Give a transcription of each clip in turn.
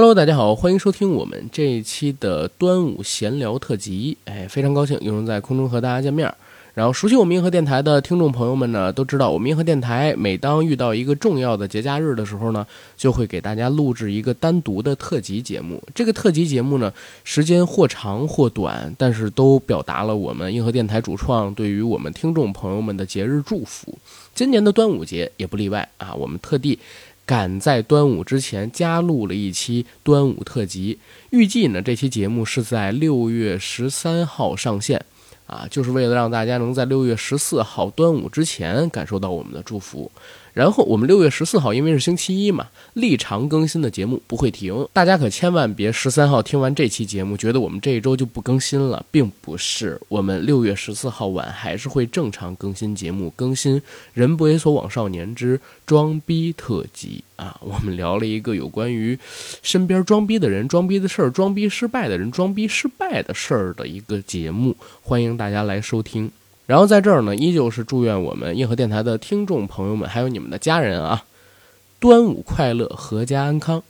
Hello，大家好，欢迎收听我们这一期的端午闲聊特辑。哎，非常高兴又能在空中和大家见面。然后，熟悉我们银河电台的听众朋友们呢，都知道我们银河电台每当遇到一个重要的节假日的时候呢，就会给大家录制一个单独的特辑节目。这个特辑节目呢，时间或长或短，但是都表达了我们银河电台主创对于我们听众朋友们的节日祝福。今年的端午节也不例外啊，我们特地。赶在端午之前加录了一期端午特辑，预计呢这期节目是在六月十三号上线，啊，就是为了让大家能在六月十四号端午之前感受到我们的祝福。然后我们六月十四号，因为是星期一嘛，立常更新的节目不会停。大家可千万别十三号听完这期节目，觉得我们这一周就不更新了，并不是。我们六月十四号晚还是会正常更新节目，更新《人不猥琐枉少年之装逼特辑》啊。我们聊了一个有关于身边装逼的人、装逼的事儿、装逼失败的人、装逼失败的事儿的一个节目，欢迎大家来收听。然后在这儿呢，依旧是祝愿我们硬核电台的听众朋友们，还有你们的家人啊，端午快乐，阖家安康。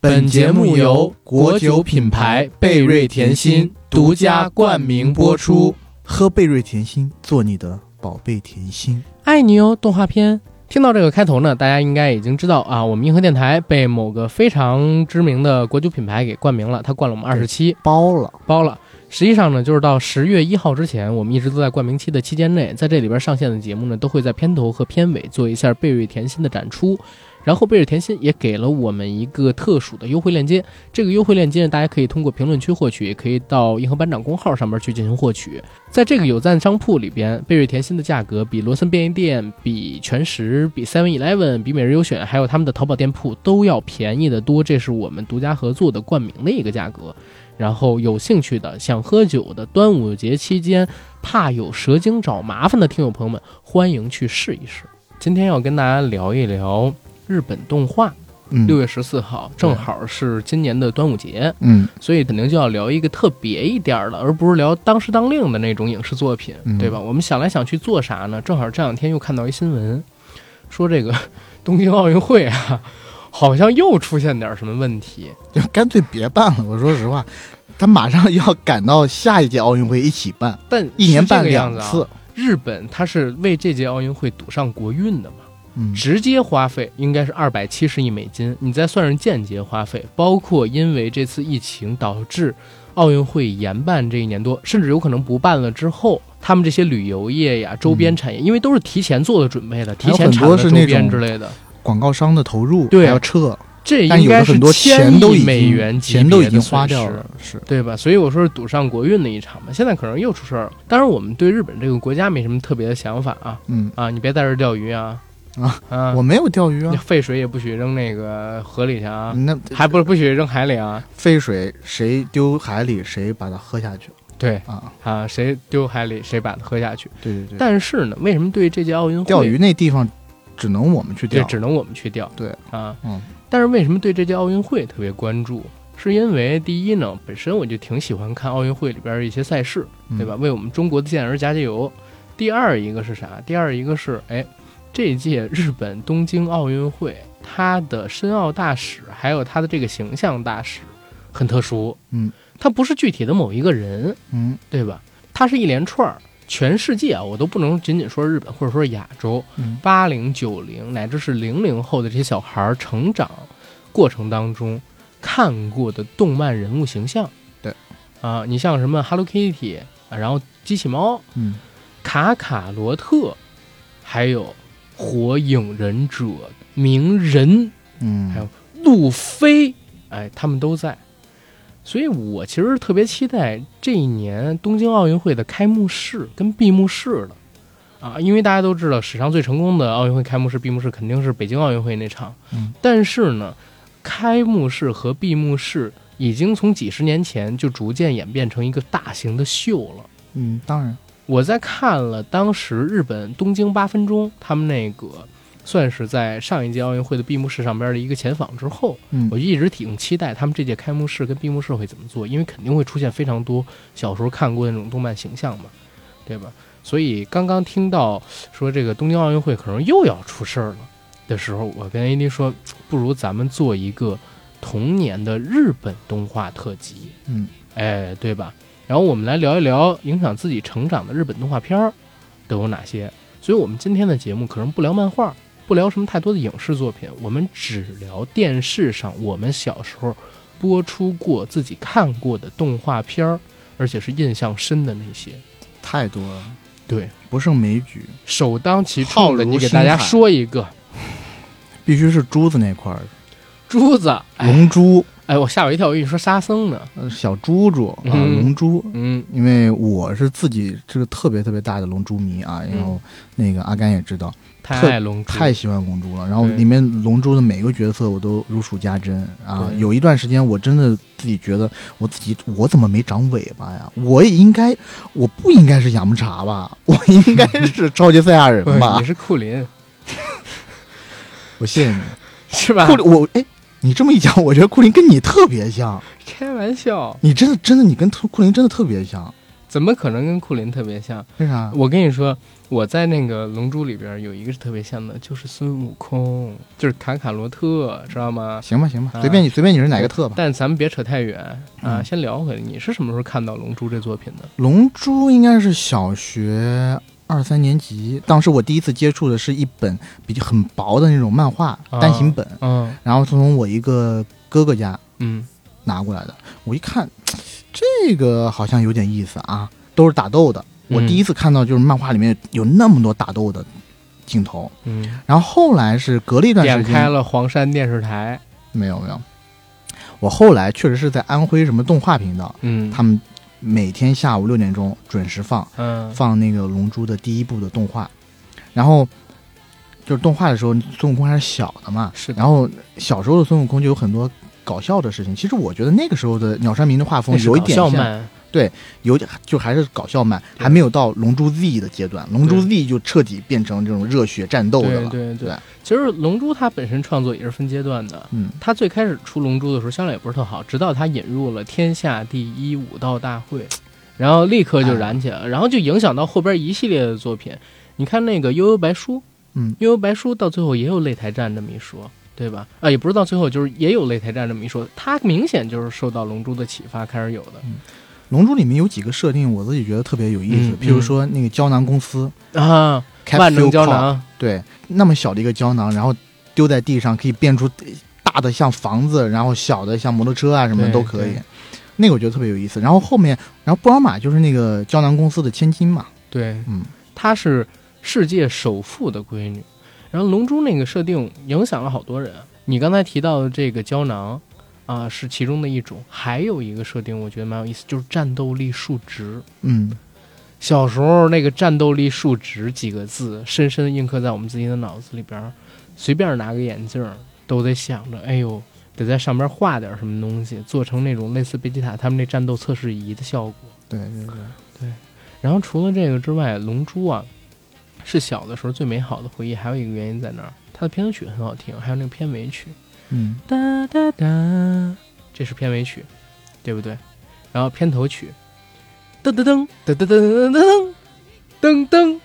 本节目由国酒品牌贝瑞甜心独家冠名播出，喝贝瑞甜心，做你的宝贝甜心，爱你哦！动画片。听到这个开头呢，大家应该已经知道啊，我们银河电台被某个非常知名的国酒品牌给冠名了，它冠了我们二十七，包了，包了。实际上呢，就是到十月一号之前，我们一直都在冠名期的期间内，在这里边上线的节目呢，都会在片头和片尾做一下贝瑞甜心的展出。然后贝尔甜心也给了我们一个特殊的优惠链接，这个优惠链接呢，大家可以通过评论区获取，也可以到银河班长公号上面去进行获取。在这个有赞商铺里边，贝瑞甜心的价格比罗森便利店、比全食、比 Seven Eleven、比每日优选，还有他们的淘宝店铺都要便宜的多。这是我们独家合作的冠名的一个价格。然后有兴趣的、想喝酒的，端午节期间怕有蛇精找麻烦的听友朋友们，欢迎去试一试。今天要跟大家聊一聊。日本动画，六月十四号正好是今年的端午节，嗯，所以肯定就要聊一个特别一点的，而不是聊当时当令的那种影视作品，对吧？我们想来想去做啥呢？正好这两天又看到一新闻，说这个 东京奥运会啊，好像又出现点什么问题，就干脆别办了。我说实话，他马上要赶到下一届奥运会一起办，但一年办两次。日本他是为这届奥运会赌上国运的嘛？嗯，直接花费应该是二百七十亿美金，你再算上间接花费，包括因为这次疫情导致奥运会延办这一年多，甚至有可能不办了之后，他们这些旅游业呀、周边产业，因为都是提前做的准备的，提前产的周边之类的，广告商的投入对要撤，这应该是千亿美元钱都已经花掉了，是对吧？所以我说是赌上国运的一场嘛。现在可能又出事儿了。当然，我们对日本这个国家没什么特别的想法啊，嗯啊，你别在这钓鱼啊。啊啊！我没有钓鱼啊，废水也不许扔那个河里去啊，那还不是不许扔海里啊？废水谁丢海里，谁把它喝下去。对啊啊，谁丢海里，谁把它喝下去。对对对。但是呢，为什么对这届奥运会钓鱼那地方只能我们去钓？对只能我们去钓。对啊，嗯。但是为什么对这届奥运会特别关注？是因为第一呢，本身我就挺喜欢看奥运会里边一些赛事，对吧？为我们中国的健儿加加油。第二一个是啥？第二一个是哎。这届日本东京奥运会，他的申奥大使还有他的这个形象大使，很特殊。嗯，他不是具体的某一个人，嗯，对吧？他是一连串儿，全世界啊，我都不能仅仅说日本或者说亚洲，八零九零乃至是零零后的这些小孩儿成长过程当中看过的动漫人物形象。对，啊，你像什么 Hello Kitty 啊，然后机器猫，嗯，卡卡罗特，还有。火影忍者、鸣人，嗯，还有路飞，哎，他们都在，所以我其实特别期待这一年东京奥运会的开幕式跟闭幕式的，啊，因为大家都知道史上最成功的奥运会开幕式、闭幕式肯定是北京奥运会那场，嗯，但是呢，开幕式和闭幕式已经从几十年前就逐渐演变成一个大型的秀了，嗯，当然。我在看了当时日本东京八分钟他们那个算是在上一届奥运会的闭幕式上边的一个前访之后，嗯我就一直挺期待他们这届开幕式跟闭幕式会怎么做，因为肯定会出现非常多小时候看过的那种动漫形象嘛，对吧？所以刚刚听到说这个东京奥运会可能又要出事儿了的时候，我跟 AD 说，不如咱们做一个童年的日本动画特辑，嗯，哎，对吧？然后我们来聊一聊影响自己成长的日本动画片儿都有哪些。所以，我们今天的节目可能不聊漫画，不聊什么太多的影视作品，我们只聊电视上我们小时候播出过、自己看过的动画片儿，而且是印象深的那些。太多了，对，不胜枚举，首当其冲的，你给大家说一个必须是珠子那块儿，珠子。哎，龙珠，哎，我吓我一跳，我以为你说沙僧呢。呃小猪猪啊，嗯龙珠。嗯因为我是自己是个特别特别大的龙珠迷啊，然后那个阿甘也知道，太特爱龙珠，太喜欢龙珠了。然后对里面龙珠的每个角色我都如数家珍啊。对有一段时间我真的自己觉得我自己我怎么没长尾巴呀？我也应该，我不应该是雅木茶吧？我应该 是超级赛亚人吧你？是库林 我谢谢你，是吧库？林，我哎，你这么一讲，我觉得库林跟你特别像。开玩笑，你真的真的，你跟库库林真的特别像。怎么可能跟库林特别像？为啥？我跟你说，我在那个《龙珠》里边有一个是特别像的，就是孙悟空，就是卡卡罗特，知道吗？行吧行吧，啊随便你随便你是哪个特吧。但咱们别扯太远啊，嗯先聊回来。你是什么时候看到《龙珠》这作品的？龙珠应该是小学二三年级，当时我第一次接触的是一本比较很薄的那种漫画啊单行本，嗯。然后从我一个哥哥家嗯。拿过来的。我一看，这个好像有点意思啊，都是打斗的。我嗯第一次看到就是漫画里面有那么多打斗的镜头，嗯，然后后来是隔了一段时间，点开了黄山电视台，没有没有，我后来确实是在安徽什么动画频道，嗯，他们每天下午六点钟准时放。嗯放那个《龙珠》的第一部的动画，然后就是动画的时候，孙悟空还是小的嘛，是的然后小时候的孙悟空就有很多搞笑的事情。其实我觉得那个时候的鸟山明的画风有一点像，笑漫，有点就还是搞笑漫，还没有到《龙珠 Z》的阶段，《龙珠 Z》就彻底变成这种热血战斗的了。对对对，其实《龙珠》它本身创作也是分阶段的。嗯，它最开始出《龙珠》的时候销量也不是特好，直到它引入了天下第一武道大会，然后立刻就燃起来了，然后就影响到后边一系列的作品。你看那个《悠悠白书》，嗯悠悠白书》到最后也有擂台战这么一说，对吧？啊，也不是到最后，就是也有擂台战这么一说。它明显就是受到《龙珠》的启发开始有的《龙珠》里面有几个设定，我自己觉得特别有意思，嗯譬如说那个胶囊公司，啊万能胶囊，对，那么小的一个胶囊，然后丢在地上可以变出大的像房子，然后小的像摩托车啊什么的都可以。那个我觉得特别有意思。然后后面，然后布尔玛就是那个胶囊公司的千金嘛，对，嗯，她是世界首富的闺女。然后龙珠那个设定影响了好多人。你刚才提到的这个胶囊啊、是其中的一种，还有一个设定我觉得蛮有意思，就是战斗力数值。嗯，小时候那个战斗力数值几个字，深深地印刻在我们自己的脑子里边儿。随便拿个眼镜儿，都得想着，哎呦，得在上边画点什么东西，做成那种类似贝吉塔他们那战斗测试仪的效果。对对对，然后除了这个之外，《龙珠》啊，是小的时候最美好的回忆。还有一个原因在那儿，它的片头曲很好听，还有那个片尾曲，嗯，哒哒哒，这是片尾曲，对不对？然后片头曲，噔噔噔。噔噔噔噔噔噔。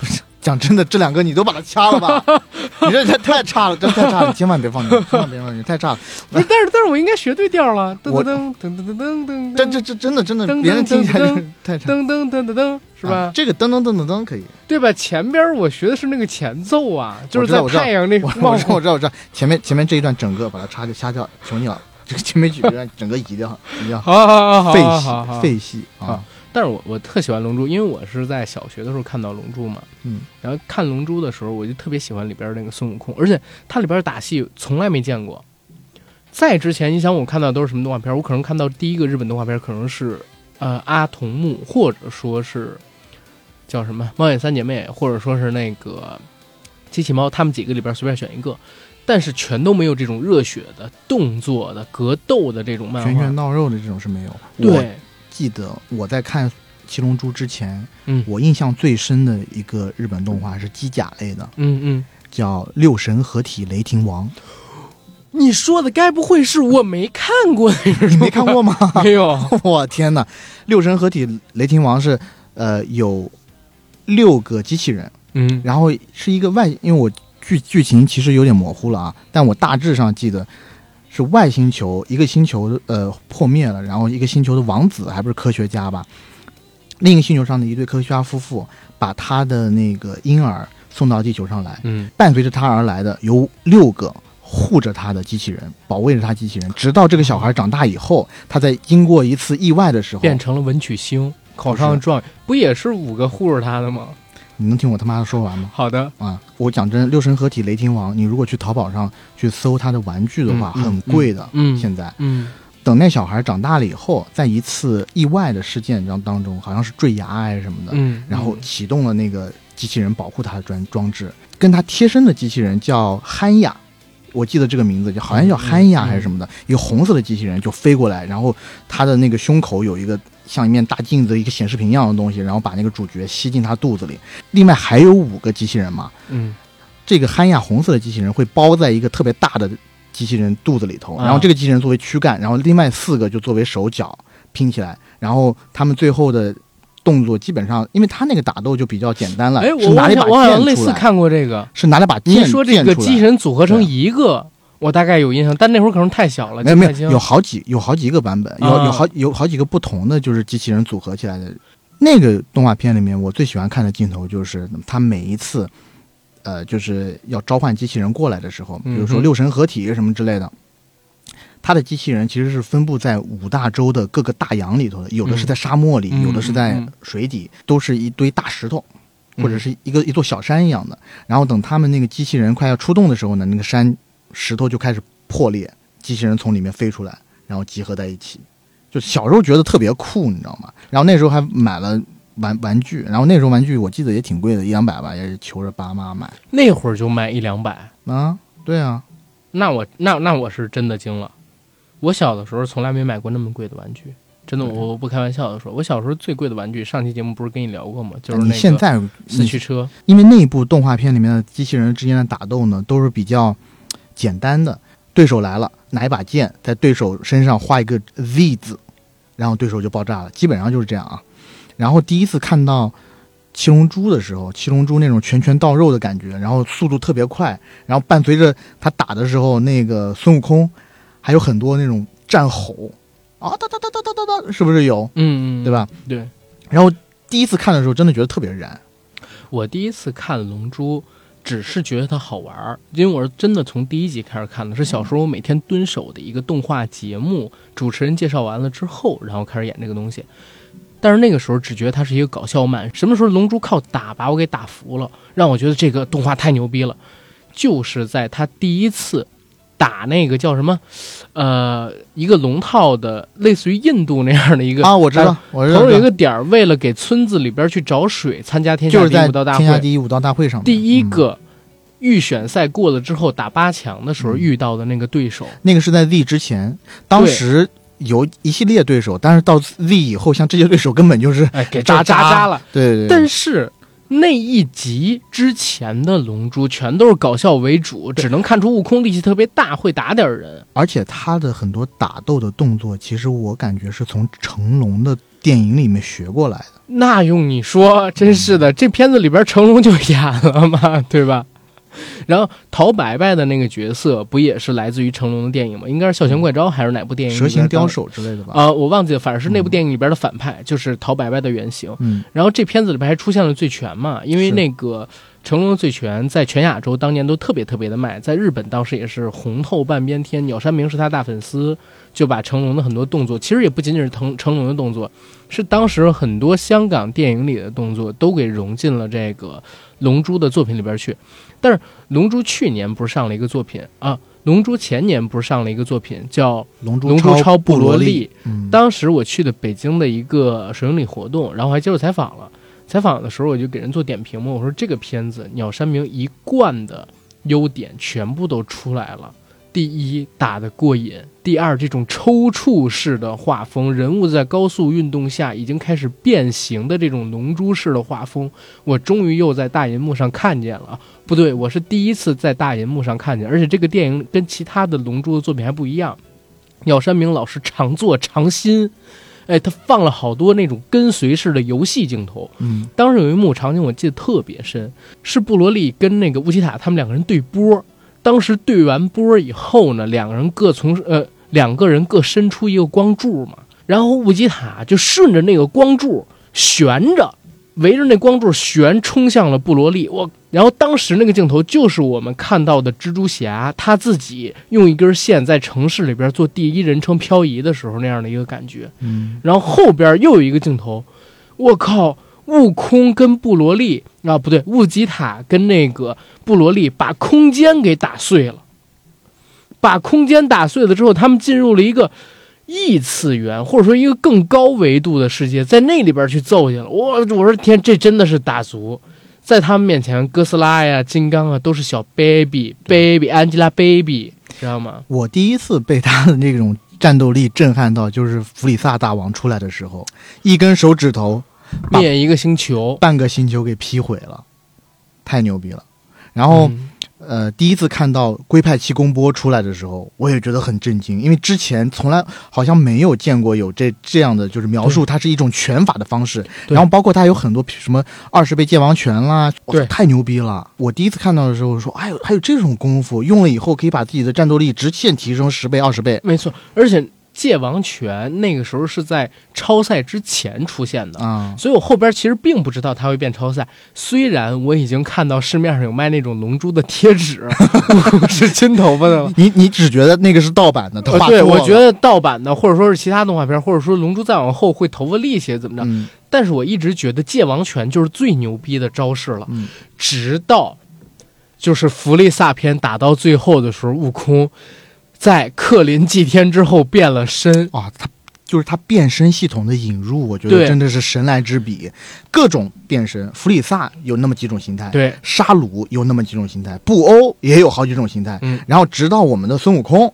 噔，讲真的，这两个你都把它掐了吧？你这太太差了，这太差了，千万别放进去，千万别放进去，太差了。不是，但是但是我应该学对调了，噔我噔噔噔噔噔噔噔，这这这真的真的，别人听起来噔就太差，噔噔噔噔噔，是吧啊？这个噔噔噔噔噔可以，对吧？前边我学的是那个前奏啊，就是在我太阳那我我知道我知道我知道，前面前面这一段整个把它掐就掐掉，求你了，这个前面几段整个移掉，移掉，好好好好废戏废戏啊啊！但是我我特喜欢《龙珠》，因为我是在小学的时候看到《龙珠》嘛，嗯，然后看《龙珠》的时候，我就特别喜欢里边那个孙悟空，而且它里边打戏从来没见过。在之前，你想我看到都是什么动画片？我可能看到第一个日本动画片可能是呃阿童木，或者说是叫什么《猫眼三姐妹》，或者说是那个机器猫，他们几个里边随便选一个，但是全都没有这种热血的动作的格斗的这种漫画。拳拳到肉的这种是没有。对，记得我在看《七龙珠》之前，嗯我印象最深的一个日本动画是机甲类的，嗯嗯叫《六神合体雷霆王你说的该不会是我没看过那》，你没看过吗？没有？我天哪！六神合体雷霆王是呃有六个机器人，嗯然后是一个外，因为我剧剧情其实有点模糊了啊，但我大致上记得是外星球一个星球呃破灭了，然后一个星球的王子还不是科学家吧，另一个星球上的一对科学家夫妇把他的那个婴儿送到地球上来，嗯伴随着他而来的有六个护着他的机器人，保卫着他机器人，直到这个小孩长大以后，他在经过一次意外的时候，变成了文曲星，考上了状元，不也是五个护着他的吗？你能听我他妈的说完吗？好的，啊，我讲真，六神合体雷霆王，你如果去淘宝上去搜他的玩具的话，很贵的。嗯现在嗯等那小孩长大了以后，在一次意外的事件当当中，好像是坠崖还是什么的，嗯，然后启动了那个机器人保护他的装装置，跟他贴身的机器人叫憨雅。我记得这个名字就好像叫憨亚还是什么的，一个红色的机器人就飞过来，然后他的那个胸口有一个像一面大镜子、一个显示屏一样的东西，然后把那个主角吸进他肚子里。另外还有五个机器人嘛，嗯这个憨亚红色的机器人会包在一个特别大的机器人肚子里头，啊然后这个机器人作为躯干，然后另外四个就作为手脚拼起来，然后他们最后的动作基本上，因为他那个打斗就比较简单了，哎，是我我好像类似看过这个。是拿了把你剑。说这个机器人组合成一个，我大概有印象，但那会儿可能太小了，没有没有，有好几有好几个版本，有啊。有好有好几个不同的就是机器人组合起来的。那个动画片里面，我最喜欢看的镜头就是他每一次，呃，就是要召唤机器人过来的时候，比如说六神合体什么之类的，他的机器人其实是分布在五大洲的各个大洋里头的，有的是在沙漠里，嗯有的是在水底，都是一堆大石头。嗯或者是一个一座小山一样的，然后等他们那个机器人快要出动的时候呢，那个山石头就开始破裂，机器人从里面飞出来，然后集合在一起。就小时候觉得特别酷，你知道吗？然后那时候还买了玩玩具，然后那时候玩具我记得也挺贵的，一两百吧，也是求着爸妈买那会儿就卖一两百，啊。对啊，那我那那我是真的惊了。我小的时候从来没买过那么贵的玩具，真的，我不开玩笑的说，我小时候最贵的玩具，上期节目不是跟你聊过吗？就是现在你四驱车，因为那部动画片里面的机器人之间的打斗呢，都是比较简单的。对手来了，拿一把剑在对手身上画一个 Z 字，然后对手就爆炸了，基本上就是这样啊。然后第一次看到七龙珠的时候，七龙珠那种拳拳到肉的感觉，然后速度特别快，然后伴随着他打的时候，那个孙悟空还有很多那种战吼啊哒哒哒哒哒哒哒，是不是有？嗯嗯，对？吧？对，然后第一次看的时候，真的觉得特别燃。我第一次看《龙珠》，只是觉得它好玩儿，因为我是真的从第一集开始看的，是小时候我每天蹲守的一个动画节目，主持人介绍完了之后，然后开始演这个东西。但是那个时候只觉得它是一个搞笑漫，什么时候龙珠靠打把我给打服了，让我觉得这个动画太牛逼了，就是在他第一次打那个叫什么，呃，一个龙套的，类似于印度那样的一个啊，我知道，我知道，头上有一个点儿，为了给村子里边去找水，参加天下第一武道大会。天下第一武道大会上第一嗯。个预选赛过了之后，打八强的时候嗯遇到的那个对手，那个是在 Z 之前，当时有一系列对手，但是到 Z 以后，像这些对手根本就是哎，给渣渣渣渣了。对对对，但是那一集之前的龙珠全都是搞笑为主，只能看出悟空力气特别大，会打点人。而且他的很多打斗的动作，其实我感觉是从成龙的电影里面学过来的。那用你说，真是的，这片子里边成龙就演了嘛，对吧？然后陶白白的那个角色不也是来自于成龙的电影吗？应该是《笑拳怪招》还是哪部电影？蛇形刁手之类的吧？啊、我忘记了，反正是那部嗯电影里边的反派，就是陶白白的原型。嗯，然后这片子里边还出现了醉拳嘛，因为那个成龙的醉拳在全亚洲当年都特别特别的卖，在日本当时也是红透半边天。鸟山明是他大粉丝，就把成龙的很多动作，其实也不仅仅是成成龙的动作，是当时很多香港电影里的动作都给融进了这个龙珠的作品里边去。但是龙珠去年不是上了一个作品啊，龙珠前年不是上了一个作品叫龙《龙珠超超布罗利，嗯，当时我去的北京的一个首映礼活动，然后还接受采访了。采访的时候我就给人做点评嘛，我说这个片子鸟山明一贯的优点全部都出来了。第一打得过瘾，第二这种抽搐式的画风，人物在高速运动下已经开始变形的这种龙珠式的画风，我终于又在大银幕上看见了。不对，我是第一次在大银幕上看见，而且这个电影跟其他的龙珠的作品还不一样。鸟山明老师常做常新，哎，他放了好多那种跟随式的游戏镜头。嗯当时有一幕场景我记得特别深，是布罗利跟那个乌奇塔他们两个人对波。当时对完波以后呢，两个人各从呃两个人各伸出一个光柱嘛，然后乌吉塔就顺着那个光柱悬着，围着那光柱悬冲向了布罗利。我然后当时那个镜头就是我们看到的蜘蛛侠他自己用一根线在城市里边做第一人称漂移的时候那样的一个感觉。嗯然后后边又有一个镜头，我靠，悟空跟布罗利啊，不对，悟吉塔跟那个布罗利把空间给打碎了，把空间打碎了之后，他们进入了一个异次元，或者说一个更高维度的世界，在那里边去揍去了。我我说天，这真的是打足。在他们面前，哥斯拉呀、金刚啊，都是小 baby baby Angelababy，知道吗？我第一次被他的那种战斗力震撼到，就是弗里萨大王出来的时候，一根手指头把灭一个星球，半个星球给劈毁了，太牛逼了。然后、嗯呃，第一次看到龟派气功波出来的时候，我也觉得很震惊，因为之前从来好像没有见过有这这样的，就是描述它是一种拳法的方式。然后包括它有很多什么二十倍界王拳啦，哇对太牛逼了！我第一次看到的时候说，哎呦，还有这种功夫，用了以后可以把自己的战斗力直线提升十倍、二十倍。没错，而且界王拳那个时候是在超赛之前出现的。啊、所以我后边其实并不知道它会变超赛，虽然我已经看到市面上有卖那种龙珠的贴纸，是金头发的了。你你只觉得那个是盗版的，对，我觉得盗版的，或者说是其他动画片，或者说龙珠再往后会头发立起来怎么着？嗯但是我一直觉得界王拳就是最牛逼的招式了，嗯直到就是弗利萨篇打到最后的时候，悟空在克林祭天之后变了身，啊，他就是他变身系统的引入，我觉得真的是神来之笔。各种变身，弗里萨有那么几种形态，对，沙鲁有那么几种形态，布欧也有好几种形态。嗯然后直到我们的孙悟空，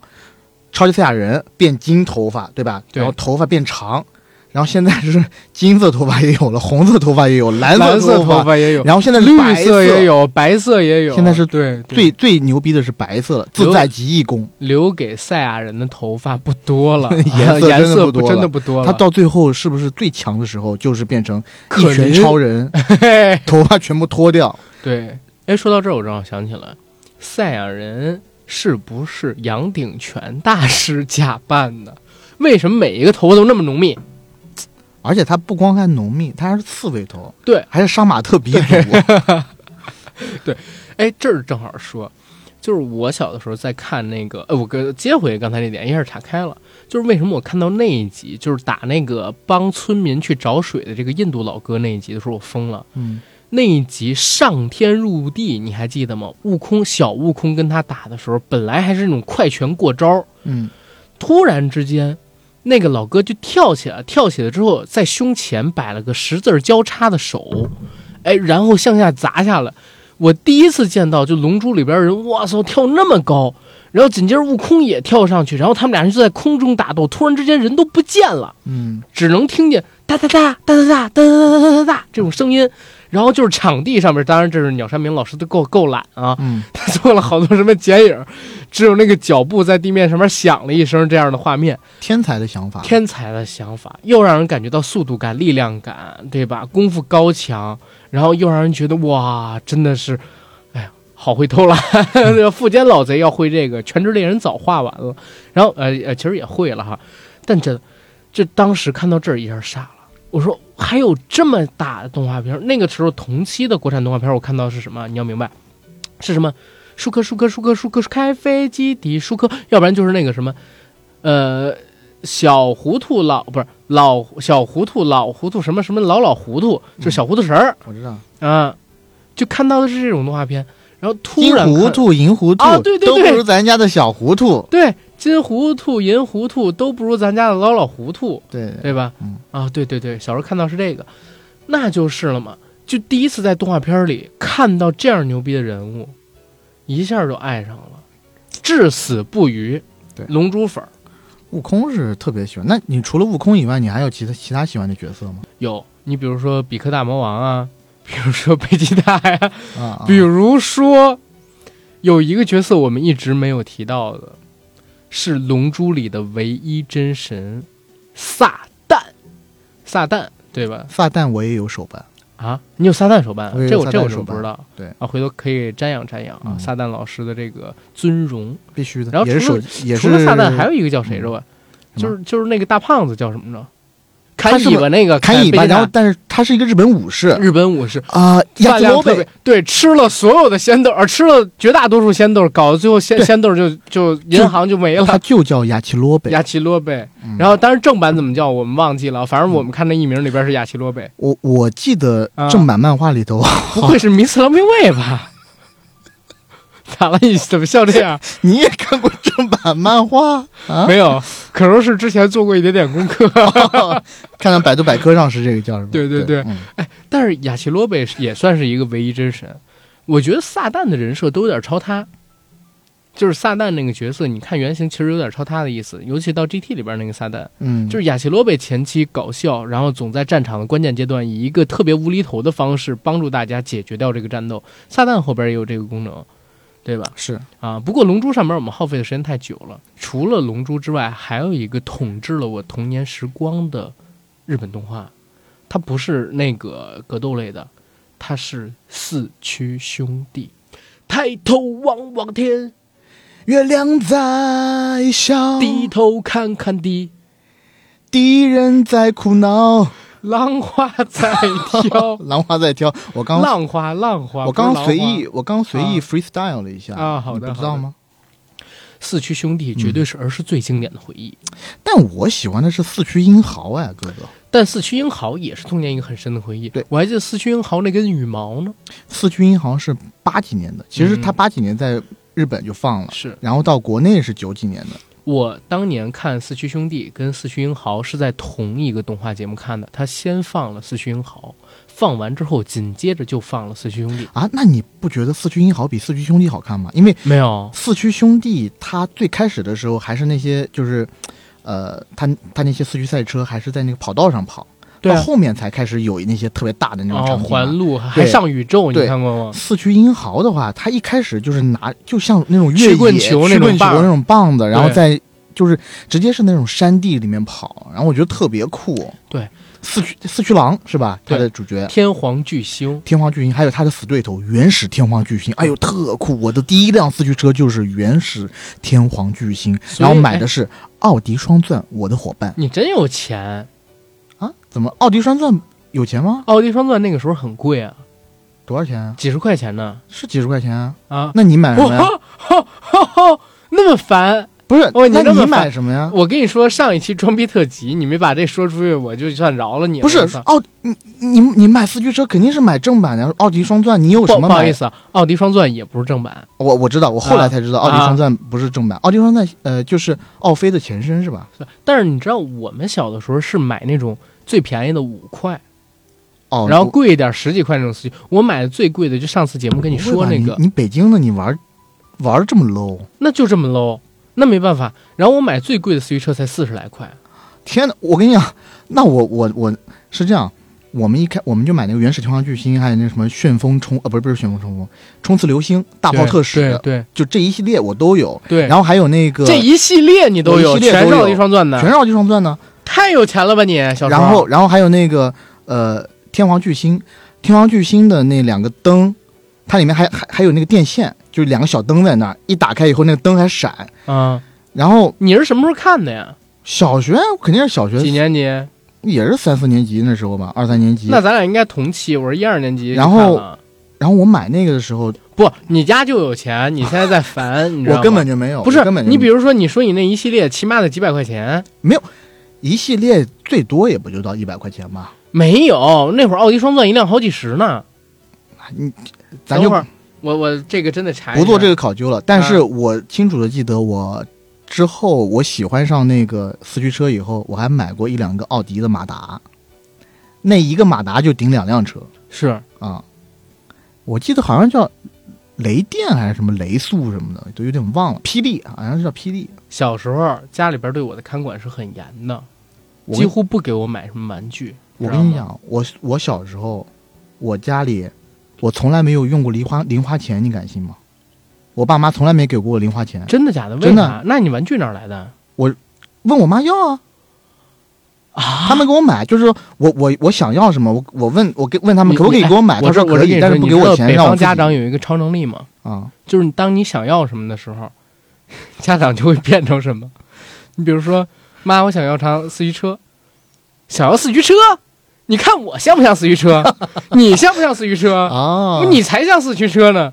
超级赛亚人变金头发，对吧？对然后头发变长，然后现在是金色头发也有了，红色头发也有，蓝蓝色头头发也有，然后现在是绿白色也有，白色也有。现在是对对最最牛逼的是白色了，自在极意功。留给赛亚人的头发不多了，颜色颜色真的不多了真的不多了。他到最后是不是最强的时候，就是变成一可拳超人，头发全部脱掉？对，哎，说到这儿，我正好想起来，赛亚人是不是杨鼎全大师假扮的？为什么每一个头发都那么浓密？而且他不光还浓密，他还是刺猬头，对，还是杀马特鼻祖。对哎，这儿正好说，就是我小的时候在看那个，呃，我跟接回刚才那点，一下岔开了。就是为什么我看到那一集，就是打那个帮村民去找水的这个印度老哥那一集的时候，我疯了。嗯，那一集上天入地，你还记得吗？悟空小悟空跟他打的时候，本来还是那种快拳过招，嗯，突然之间，那个老哥就跳起来，跳起来之后，在胸前摆了个十字交叉的手，哎，然后向下砸下来。我第一次见到，就《龙珠》里边人，哇操，跳那么高，然后紧接着悟空也跳上去，然后他们俩人就在空中打斗，突然之间人都不见了。嗯，只能听见哒哒哒哒哒哒哒哒哒哒哒这种声音，然后就是场地上面，当然这是鸟山明老师的够够懒啊，嗯，他做了好多什么剪影，只有那个脚步在地面上面响了一声这样的画面，天才的想法。天才的想法，又让人感觉到速度感、力量感，对吧？功夫高强，然后又让人觉得哇，真的是，哎呀，好会偷懒！富坚老贼要会这个，全职猎人早画完了，然后呃呃，其实也会了哈，但这这当时看到这儿一下傻了，我说还有这么大的动画片儿？那个时候同期的国产动画片儿，我看到是什么？你要明白，是什么？舒克舒克舒克舒克开飞机的舒克，要不然就是那个什么，呃。小糊涂老不是老小糊涂老糊涂什么什么老老糊涂，就小糊涂神儿、我知道，啊，就看到的是这种动画片，然后突然金糊涂、银糊涂，啊对对对都不如咱家的小糊涂。对金糊涂银糊涂都不如咱家的老老糊涂，对，对吧？嗯啊，对对对，小时候看到是这个，那就是了嘛。就第一次在动画片里看到这样牛逼的人物，一下就爱上了。至死不渝。对龙珠粉儿悟空是特别喜欢。那你除了悟空以外，你还有其他其他喜欢的角色吗？有，你比如说比克大魔王啊，比如说贝吉塔呀、啊啊，比如说有一个角色我们一直没有提到的，是《龙珠》里的唯一真神撒旦，撒旦对吧？撒旦我也有手办，啊，你有撒旦手办啊？我也有这我这我撒旦手办是不知道。对啊，回头可以瞻仰瞻仰啊，嗯撒旦老师的这个尊荣。必须的。然后也是除了手，也是除了撒旦，还有一个叫谁着吧？什么就是就是那个大胖子叫什么着？他是砍尾巴那个砍尾巴，贝吉塔然后但是他是一个日本武士日本武士，啊，亚饭量特别基罗贝，对，吃了所有的仙豆，呃，吃了绝大多数仙豆，搞到最后鲜对鲜豆就就银行就没了他了。就叫亚奇罗贝。亚奇罗贝，嗯然后但是正版怎么叫我们忘记了，反正我们看那译名里边是亚奇罗贝，我我记得啊正版漫画里头，不会是弥斯郎兵卫吧？咋了？你怎么笑这样？你也看过正版漫画啊？没有，可能是之前做过一点点功课。看看百度百科上是这个叫什么？对对对嗯但是雅奇罗贝也算是一个唯一真神，我觉得撒旦的人设都有点超他，就是撒旦那个角色，你看原型其实有点超他的意思，尤其到 GT 里边那个撒旦，嗯，就是雅奇罗贝前期搞笑，然后总在战场的关键阶段以一个特别无厘头的方式帮助大家解决掉这个战斗。撒旦后边也有这个功能，对吧？是啊，不过龙珠上面我们耗费的时间太久了。除了龙珠之外，还有一个统治了我童年时光的日本动画，它不是那个格斗类的，它是四驱兄弟。抬头望望天，月亮在笑，低头看看地，敌人在苦恼，浪花在跳，浪花在跳。我刚浪花浪花。我刚随意，我刚随意啊 freestyle 了一下啊好的你不知道吗？四驱兄弟绝对是儿时最经典的回忆。但我喜欢的是四驱英豪哎，哥哥。但四驱英豪也是童年一个很深的回忆。对我还记得四驱英豪那根羽毛呢，四驱英豪是八几年的，其实嗯它八几年在日本就放了，是然后到国内是九几年的。我当年看《四驱兄弟》跟《四驱英豪》是在同一个动画节目看的，他先放了《四驱英豪》，放完之后紧接着就放了《四驱兄弟》。啊，那你不觉得四驱英豪比四驱兄弟好看吗？因为没有，四驱兄弟它最开始的时候还是那些就是，呃，他他那些四驱赛车还是在那个跑道上跑，对啊到后面才开始有那些特别大的那种哦，场景嘛。环路还上宇宙，你对看过吗？四驱英豪的话，它一开始就是拿就像那种越曲棍球那种棒子，然后对再就是直接是那种山地里面跑，然后我觉得特别酷。对，四驱四驱狼是吧？它的主角天皇巨星，天皇巨星，还有他的死对头原始天皇巨星，哎呦特酷！我的第一辆四驱车就是原始天皇巨星，然后买的是奥迪双钻，我的伙伴你真有钱！啊？怎么奥迪双钻有钱吗？奥迪双钻那个时候很贵啊，多少钱啊？几十块钱呢是几十块钱啊？啊！那你买什么呀？哇，那么烦！不是，哦你那你买什么呀？我跟你说，上一期装逼特辑，你没把这说出去，我就算饶了你了。不是奥，你你你买四驱车肯定是买正版的，奥迪双钻，你有什么买？不好意思啊，奥迪双钻也不是正版，我我知道，我后来才知道啊奥迪双钻不是正版，奥迪双钻呃就是奥飞的前身是吧？但是你知道我们小的时候是买那种最便宜的五块，哦，然后贵一点十几块那种四驱。我买的最贵的，就上次节目跟你说那个，你你北京的你玩玩这么 low，那就这么 low，那没办法。然后我买最贵的四驱车才四十来块，天呐，我跟你讲，那我我我是这样，我们一开我们就买那个原始天皇巨星，还有那什么旋风冲呃不是不是旋风冲锋，冲刺流星、大炮特使，对对就这一系列我都有。对，然后还有那个这一系列你都有，全是奥迪双钻的，全是奥迪双钻呢。太有钱了吧你？小时候然后然后还有那个呃天皇巨星，天皇巨星的那两个灯，它里面还还还有那个电线，就是两个小灯在那儿，一打开以后那个灯还闪。啊，然后你是什么时候看的呀？小学肯定是小学几年级？也是三四年级那时候吧，二三年级。那咱俩应该同期，我是一二年级然后。然后我买那个的时候，不，你家就有钱，你现在在烦，你知道吗？我根本就没有，不是根本你，比如说你说你那一系列起码得几百块钱，一系列最多也不就到一百块钱吧？没有，那会儿奥迪双钻一辆好几十呢。咱就等会儿我我这个真的查不做这个考究了。但是啊我清楚的记得，我之后我喜欢上那个四驱车以后，我还买过一两个奥迪的马达，那一个马达就顶两辆车是啊。我记得好像叫雷电还是什么雷速什么的，都有点忘了。霹雳好像是叫霹雳。小时候家里边对我的看管是很严的，我几乎不给我买什么玩具。我跟你讲，我我小时候，我家里我从来没有用过零花零花钱，你敢信吗？我爸妈从来没给过我零花钱，真的假的？真的？那你玩具哪来的？我问我妈要啊。啊他们给我买，就是说我我我想要什么，我我问我给问他们可不可以给我买，我他说可以，但是不给我钱，让家长有一个超能力嘛？啊，就是当你想要什么的时候，家长就会变成什么。你比如说，妈，我想要辆四驱车，想要四驱车，你看我像不像四驱车？你像不像四驱车？啊，你才像四驱车呢。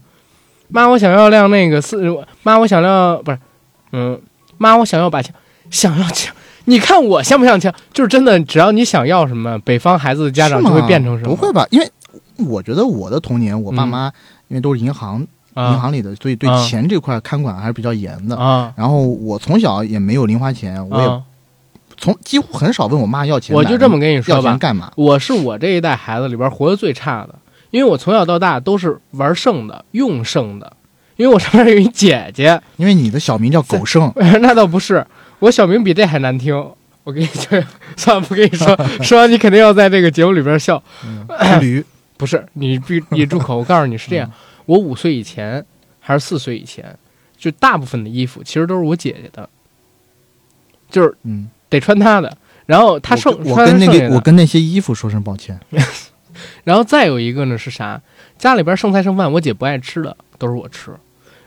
妈，我想要辆那个四，妈，我想要不是，嗯，妈，我想要把枪，想要枪。你看我像不像枪？就是真的，只要你想要什么，北方孩子的家长就会变成什么。不会吧？因为我觉得我的童年，我爸妈因为都是银行银啊行里的，所以对啊钱这块看管还是比较严的。啊！然后我从小也没有零花钱，我也啊从几乎很少问我妈要钱。我就这么跟你说吧，钱干嘛？我是我这一代孩子里边活得最差的，因为我从小到大都是玩剩的、用剩的。因为我上面有一姐姐，因为你的小名叫狗剩，那倒不是，我小名比这还难听。我跟你说，算了，不跟你说，说完你肯定要在这个节目里边笑。秃驴。不是，你闭你住口！我告诉你是这样，我五岁以前还是四岁以前，就大部分的衣服其实都是我姐姐的，就是嗯，得穿他的。然后他剩我跟那个我跟那些衣服说声抱歉。然后再有一个呢是啥？家里边剩菜剩饭，我姐不爱吃的都是我吃。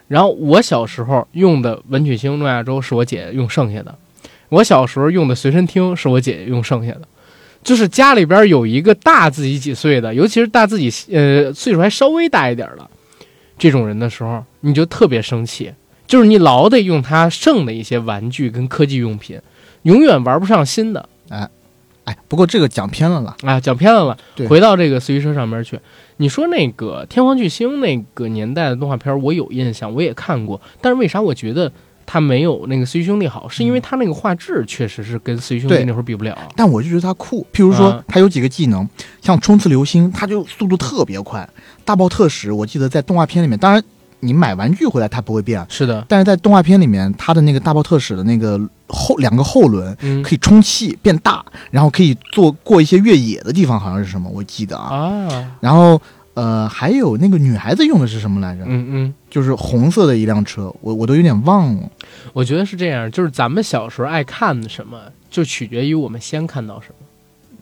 然后我小时候用的文曲星、诺亚舟是我姐用剩下的，我小时候用的随身听是我姐姐用剩下的。就是家里边有一个大自己几岁的，尤其是大自己呃岁数还稍微大一点的这种人的时候，你就特别生气。就是你老得用他剩的一些玩具跟科技用品，永远玩不上新的。哎，哎不过这个讲偏了啦。啊，讲偏了了，回到这个四驱车上面去。你说那个天皇巨星那个年代的动画片，我有印象，我也看过，但是为啥我觉得它没有那个四驱兄弟好？是因为它那个画质确实是跟四驱兄弟那会儿比不了。但我就觉得它酷，譬如说啊它有几个技能，像冲刺流星，它就速度特别快，大爆特使，我记得在动画片里面，当然你买玩具回来它不会变，是的，但是在动画片里面，它的那个大爆特使的那个后两个后轮嗯可以充气变大，然后可以做过一些越野的地方，好像是什么，我记得啊。啊，然后呃，还有那个女孩子用的是什么来着？嗯嗯，就是红色的一辆车，我我都有点忘了。我觉得是这样，就是咱们小时候爱看什么，就取决于我们先看到什么。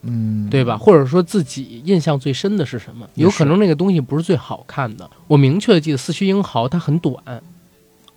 嗯，对吧？或者说自己印象最深的是什么？有可能那个东西不是最好看的。我明确的记得四驱英豪它很短，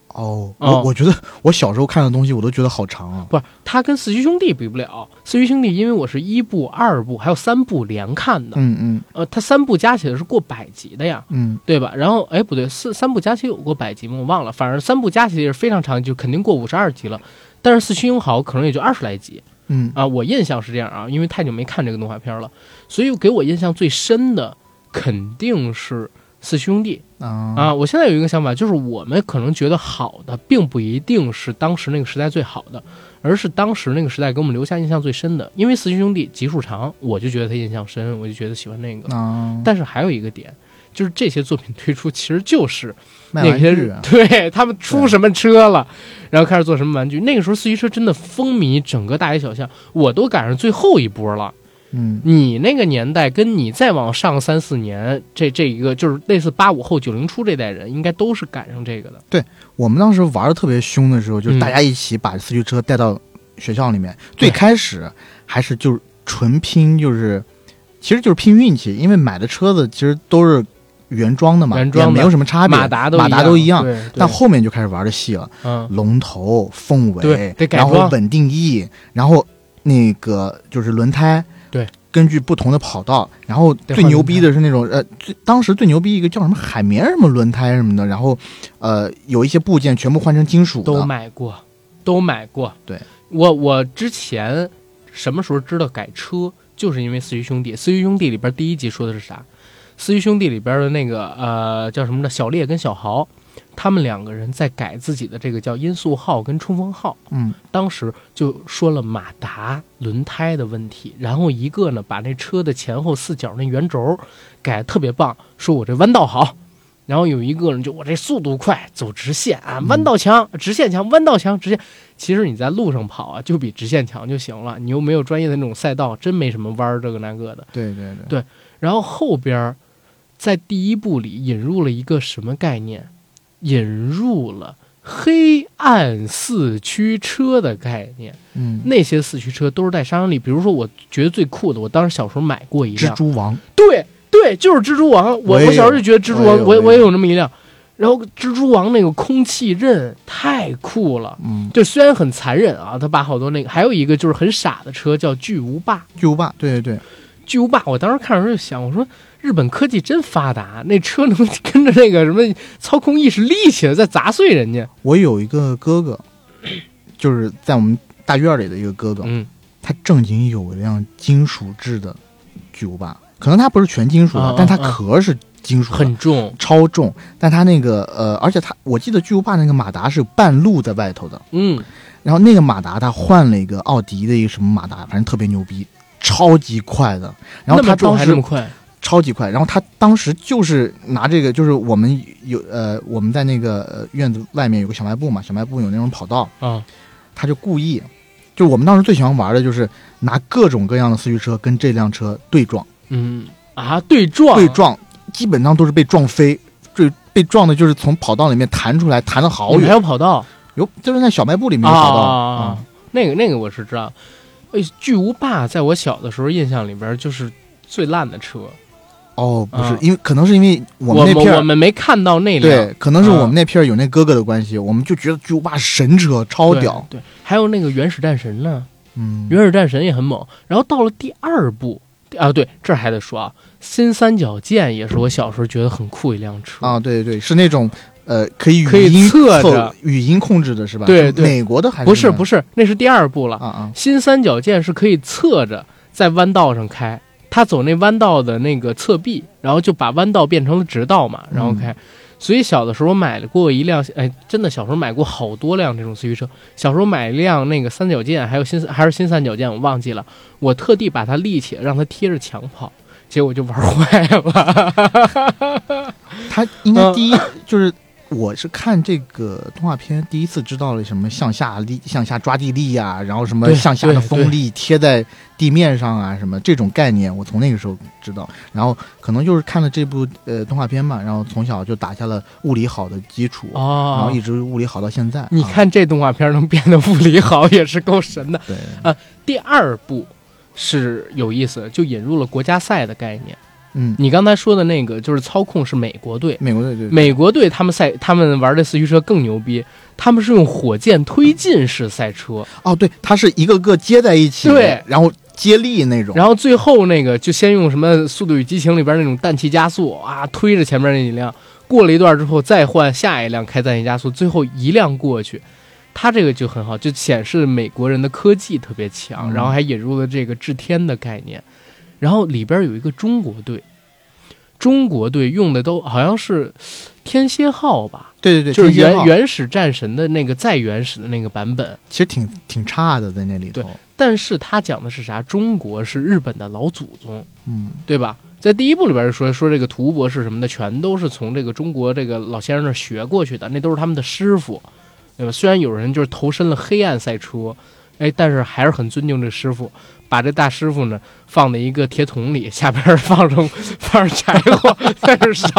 哦，哦我我觉得我小时候看的东西，我都觉得好长啊。不是它跟四驱兄弟比不了。四驱兄弟因为我是一部、二部还有三部连看的，嗯嗯呃，它三部加起来是过百集的呀，嗯，对吧？然后哎不对，四三部加起来有过百集吗？我忘了，反正三部加起来是非常长，就肯定过五十二集了。但是四驱英豪可能也就二十来集嗯啊，我印象是这样啊，因为太久没看这个动画片了，所以给我印象最深的肯定是四兄弟。啊啊，我现在有一个想法，就是我们可能觉得好的，并不一定是当时那个时代最好的，而是当时那个时代给我们留下印象最深的。因为四兄弟集数长，我就觉得他印象深，我就觉得喜欢那个。啊，但是还有一个点，就是这些作品推出其实就是那些玩具啊，对他们出什么车了，然后开始做什么玩具。那个时候四驱车真的风靡整个大街小巷，我都赶上最后一波了。嗯你那个年代跟你再往上三四年，这这一个就是类似八五后九零初这代人，应该都是赶上这个的。对我们当时玩的特别凶的时候，就是嗯大家一起把四驱车带到学校里面。最开始还是就是纯拼，就是其实就是拼运气，因为买的车子其实都是原装的嘛，原装的也没有什么差别，马达都马达都一样。但后面就开始玩的细了，嗯龙头、凤尾对然后稳定翼，然后那个就是轮胎，对，根据不同的跑道，然后最牛逼的是那种呃，最当时最牛逼一个叫什么海绵什么轮胎什么的，然后呃有一些部件全部换成金属都，买过，都买过。对我我之前什么时候知道改车，就是因为四驱兄弟。四驱兄弟里边第一集说的是啥？四驱兄弟里边的那个呃叫什么呢？小烈跟小豪，他们两个人在改自己的这个叫音速号跟冲锋号。嗯当时就说了马达、轮胎的问题，然后一个呢把那车的前后四角那圆轴改得特别棒，说我这弯道好，然后有一个人就我这速度快，走直线啊，弯道强，直线强，弯道强，直线。其实你在路上跑啊，就比直线强就行了。你又没有专业的那种赛道，真没什么弯儿这个那个的。对对对然后后边儿在第一部里引入了一个什么概念？引入了黑暗四驱车的概念。嗯，那些四驱车都是带杀伤力，比如说我觉得最酷的，我当时小时候买过一辆，蜘蛛王，对对，就是蜘蛛王。我我我小时候就觉得蜘蛛王，我我也有我我也有那么一辆。然后蜘蛛王那个空气刃太酷了，嗯，就虽然很残忍啊，他把好多那个，还有一个就是很傻的车叫巨无霸。巨无霸，对对对，巨无霸，我当时看的时候就想，我说日本科技真发达，那车能 跟着那个什么操控意识立起来，再砸碎人家。我有一个哥哥，就是在我们大院里的一个哥哥，嗯。他正经有一辆金属制的巨无霸，可能它不是全金属的，但它啊壳是金属的，很重，超重。但它那个呃，而且他我记得巨无霸那个马达是有半路在外头的，嗯，然后那个马达他换了一个奥迪的一个什么马达，反正特别牛逼，超级快的。然后他当时还那么快，超级快，然后他当时就是拿这个，就是我们有呃我们在那个呃院子外面有个小卖部嘛，小卖部有那种跑道，啊，他就故意，就我们当时最喜欢玩的就是拿各种各样的四驱车跟这辆车对撞，嗯啊，对撞，对撞基本上都是被撞飞，最被撞的就是从跑道里面弹出来，弹了好远还，有跑道？有就是在小卖部里面有跑道啊，那个那个我是知道。哎，巨无霸在我小的时候印象里边就是最烂的车，哦，不是啊，因为可能是因为我我们那片儿。我们没看到那辆，对，可能是我啊们那片儿有那哥哥的关系，我们就觉得巨无霸神车，超屌。对，还有那个原始战神呢，嗯，原始战神也很猛。然后到了第二部啊，对，这儿还得说啊，新三角剑也是我小时候觉得很酷一辆车啊，对对对，是那种呃可以可以语音凑侧着语音控制的是吧？对对美国的还是不是是不是，那是第二步了。啊啊新三角剑是可以侧着在弯道上开，他走那弯道的那个侧壁，然后就把弯道变成了直道嘛，然后开。嗯所以小的时候买了过一辆，哎，真的小时候买过好多辆这种四驱车。小时候买一辆那个三角剑，还有新还是新三角剑，我忘记了。我特地把它立起来，让它贴着墙跑，结果就玩坏了。他应该嗯第一、就是我是看这个动画片第一次知道了什么向下力、向下抓地力呀、然后什么向下的风力贴在地面上啊，什么这种概念，我从那个时候知道。然后可能就是看了这部呃动画片吧，然后从小就打下了物理好的基础，然哦后一直物理好到现在。啊、你看这动画片能变得物理好，也是够神的。对，第二部是有意思，就引入了国家赛的概念。嗯，你刚才说的那个就是操控是美国队，美国队对美国队他们赛他们玩的四驱车更牛逼，他们是用火箭推进式赛车，哦，对，它是一个个接在一起，对。然后接力那种。然后最后那个就先用什么《速度与激情》里边那种氮气加速啊，推着前面那几辆，过了一段之后再换下一辆开氮气加速，最后一辆过去。它这个就很好，就显示美国人的科技特别强，嗯。然后还引入了这个制天的概念，然后里边有一个中国队，中国队用的都好像是天蝎号吧，对对对，就是原原始战神的那个再原始的那个版本，其实挺挺差的，在那里头。但是他讲的是啥？中国是日本的老祖宗，嗯，对吧？在第一部里边说说这个图博士什么的，全都是从这个中国这个老先生那儿学过去的，那都是他们的师傅，对吧？虽然有人就是投身了黑暗赛车，哎，但是还是很尊敬这师傅。把这大师傅呢放在一个铁桶里，下边放上放上柴火，在这烧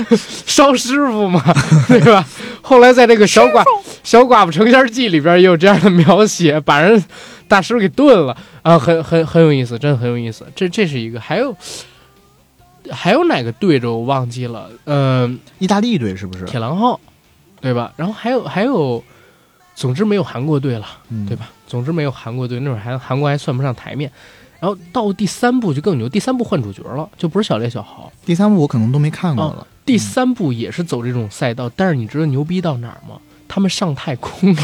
烧师傅嘛，对吧？后来在这个小寡小寡妇成仙记里边也有这样的描写，把人大师傅给炖了啊，很很很有意思，真的很有意思。这这是一个，还有还有哪个队着我忘记了，嗯、意大利队是不是？铁狼号，对吧？然后还有还有，总之没有韩国队了。嗯，对？吧？总之没有韩国队，那会儿还韩国还算不上台面。然后到第三部就更牛，第三部换主角了，就不是小烈小豪。第三部我可能都没看过了。第三部也是走这种赛道，但是你知道牛逼到哪儿吗？他们上太空了，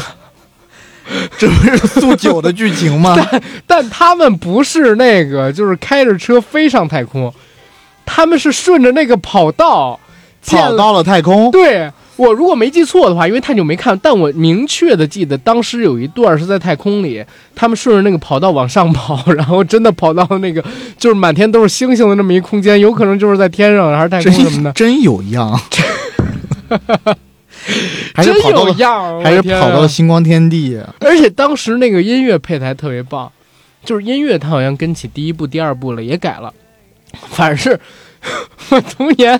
这不是速九的剧情吗？但但他们不是那个，就是开着车飞上太空，他们是顺着那个跑道跑到了太空。对我如果没记错的话，因为太久没看，但我明确的记得当时有一段是在太空里，他们顺着那个跑道往上跑，然后真的跑到那个就是满天都是星星的那么一空间，有可能就是在天上还是太空什么的真。有样，真 还是跑到了有样，还是跑到了星光天地。而且当时那个音乐配的还特别棒，就是音乐它好像跟起第一部、第二部了，也改了。反正是 我童年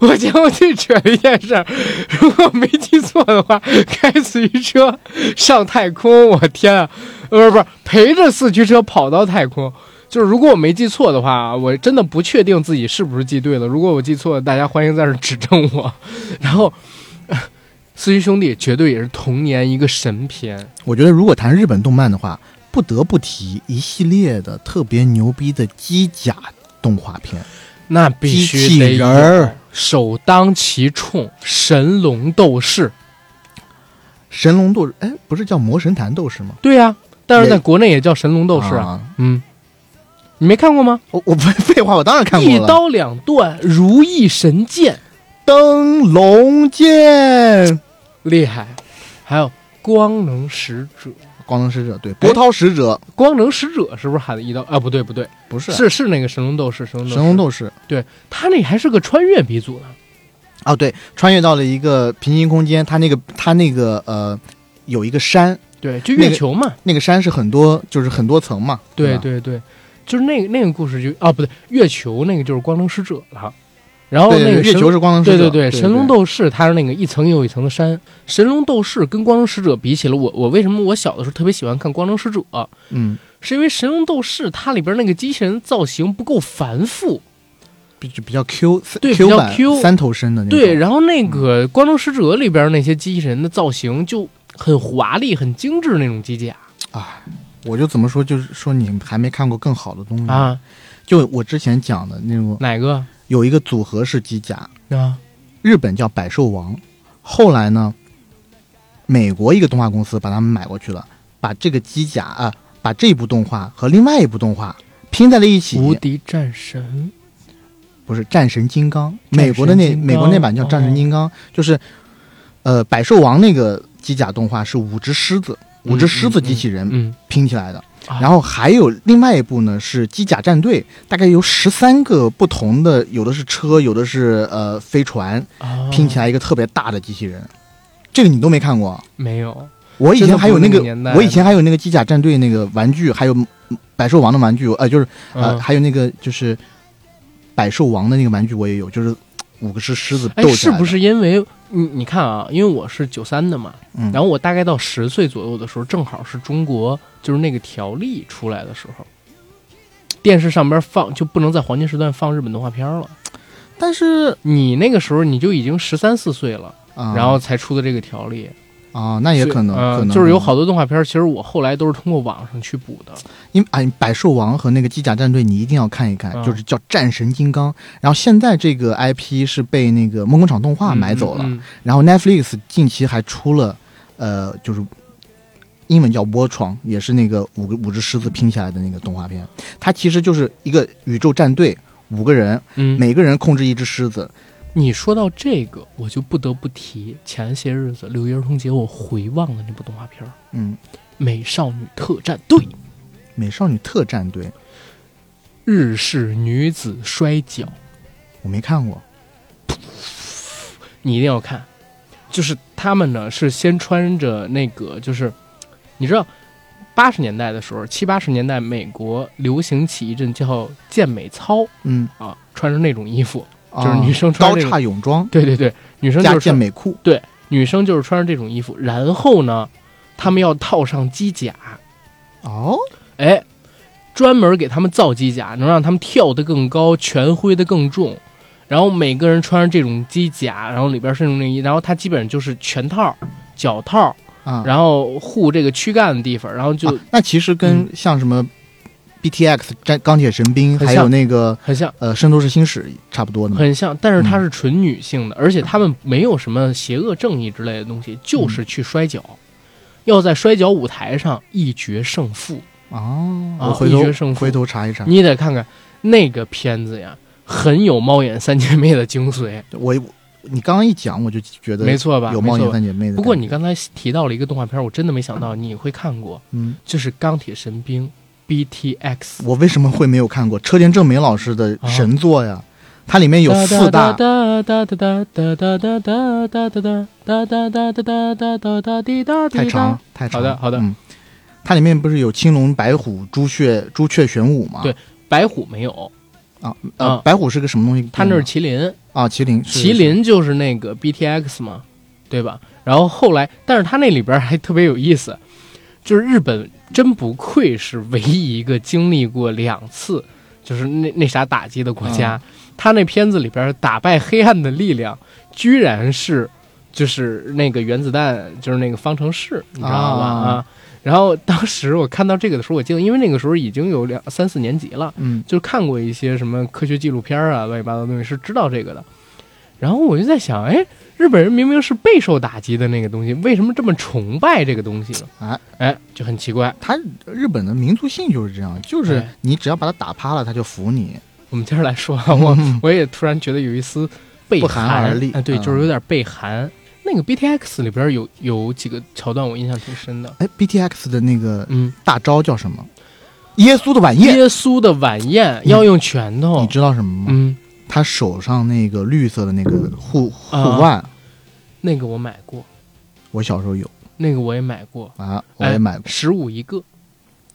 我将我最扯的一件事儿，如果没记错的话，开四驱车上太空，我天啊！不是不是，陪着四驱车跑到太空。就是如果我没记错的话，我真的不确定自己是不是记对了。如果我记错了，大家欢迎在这指正我。然后，四驱兄弟绝对也是童年一个神片。我觉得如果谈日本动漫的话，不得不提一系列的特别牛逼的机甲动画片。那必须得有首当其冲，神龙斗士。神龙斗士，哎，不是叫魔神坛斗士吗？对呀、但是在国内也叫神龙斗士啊。啊嗯，你没看过吗？我我不废话，我当然看过了。一刀两断，如意神剑，灯笼剑，厉害。还有光能使者，光能使者，对，波涛使者光能使者是不是喊的一刀啊？不对不对，不是是是那个神龙斗士，神龙斗士。神龙斗士对他那还是个穿越鼻祖呢。哦，对，穿越到了一个平行空间，他那个他那个呃有一个山，对，就月球嘛。那个山是很多就是很多层嘛，吧对对对，就是那个那个故事就啊不对，月球那个就是光能使者了。然后那个月球是光能使者，对对对，神龙斗士它是那个一层又一层的山。神龙斗士跟光能使者比起来，我我为什么我小的时候特别喜欢看光能使者？嗯，是因为神龙斗士它里边那个机器人造型不够繁复，比比较 Q 对比较版 Q 三头身的那种，对，然后那个光能使者里边那些机器人的造型就很华丽、很精致那种机甲啊，我就怎么说，就是说你还没看过更好的东西。啊，就我之前讲的那种，哪个有一个组合式机甲，啊？日本叫百兽王，后来呢，美国一个动画公司把他们买过去了，把这个机甲啊、把这部动画和另外一部动画拼在了一起。无敌战神不是战神金刚，美国的那美国那版叫战神金刚，就是呃百兽王那个机甲动画是五只狮子，五只狮子机器人嗯，拼起来的。啊然后还有另外一部呢是机甲战队，大概有十三个不同的，有的是车，有的是呃飞船，啊拼起来一个特别大的机器人。这个你都没看过？没有我以前还有那个我以前还有那个机甲战队那个玩具，还有嗯百兽王的玩具，呃，就是呃，嗯还有那个就是百兽王的那个玩具我也有，就是五个是狮子哎斗，是不？是因为你你看啊？因为我是九三的嘛，嗯，然后我大概到十岁左右的时候，正好是中国就是那个条例出来的时候，电视上边放就不能在黄金时段放日本动画片了。但是你那个时候你就已经十三四岁了，啊，然后才出的这个条例，啊，那也可能，呃可能就是有好多动画片，其实我后来都是通过网上去补的。因为啊，百兽王和那个机甲战队你一定要看一看，嗯就是叫战神金刚。然后现在这个 IP 是被那个梦工厂动画嗯买走了，嗯嗯然后 Netflix 近期还出了，呃，就是英文叫《窝床》，也是那个五个五只狮子拼起来的那个动画片。它其实就是一个宇宙战队，五个人，嗯，每个人控制一只狮子。你说到这个，我就不得不提前些日子六一儿童节我回望的那部动画片儿《嗯，美少女特战队》，美少女特战队。日式女子摔跤，我没看过，你一定要看。就是他们呢是先穿着那个，就是你知道，八十年代的时候，七八十年代美国流行起一阵叫健美操嗯，啊，穿着那种衣服，啊就是女生穿高这个叉泳装对对对，女生加就是健美裤对女生就是穿着这种衣服，然后呢，他们要套上机甲，哦，哎，专门给他们造机甲，能让他们跳得更高，拳挥得更重。然后每个人穿上这种机甲，然后里边是用内衣，然后它基本上就是全套、脚套，啊，然后护这个躯干的地方，然后就啊那其实跟像什么 BTX 战钢铁神兵，还有那个很像，呃圣斗士星矢差不多的。很像，但是它嗯是纯女性的，而且他们没有什么邪恶正义之类的东西，就是去摔跤，要在摔跤舞台上一决胜负。哦，啊我回一决胜负头回头查一查。你得看看那个片子呀，很有猫眼三姐妹的精髓，我你刚刚一讲，我就觉得没错吧？有猫眼三姐妹的。不过你刚才提到了一个动画片，我真的没想到你会看过，嗯，就是《钢铁神兵》B T X，我为什么会没有看过车田正美老师的神作呀？它里面有四大，太长太长好的，好的，嗯，它里面不是有青龙、白虎、朱雀、朱雀玄武吗？对，白虎没有啊？呃，白虎是个什么东西？它那是麒麟啊，麒麟，麒麟就是那个 B T X 嘛？对吧？然后后来，但是它那里边还特别有意思，就是日本。真不愧是唯一一个经历过两次就是那那啥打击的国家。他那片子里边打败黑暗的力量，居然是就是那个原子弹，就是那个方程式，你知道吗？啊啊。然后当时我看到这个的时候，我记得，因为那个时候已经有两三四年级了，嗯，就是看过一些什么科学纪录片啊，乱七八糟的东西是知道这个的。然后我就在想，哎，日本人明明是备受打击的那个东西，为什么这么崇拜这个东西呢？哎哎，就很奇怪。他日本的民族性就是这样，就是哎你只要把他打趴了，他就服你。我们接着来说啊，我我也突然觉得有一丝背不寒而栗哎，对，嗯就是有点背寒。那个 BTX 里边有有几个桥段我印象挺深的，哎，BTX 的那个嗯，大招叫什么？耶稣的晚宴，耶稣的晚宴要用拳头你，知道什么吗？嗯，他手上那个绿色的那个护护啊腕，那个我买过，我小时候有。那个我也买过，啊，我也买过。十五一个，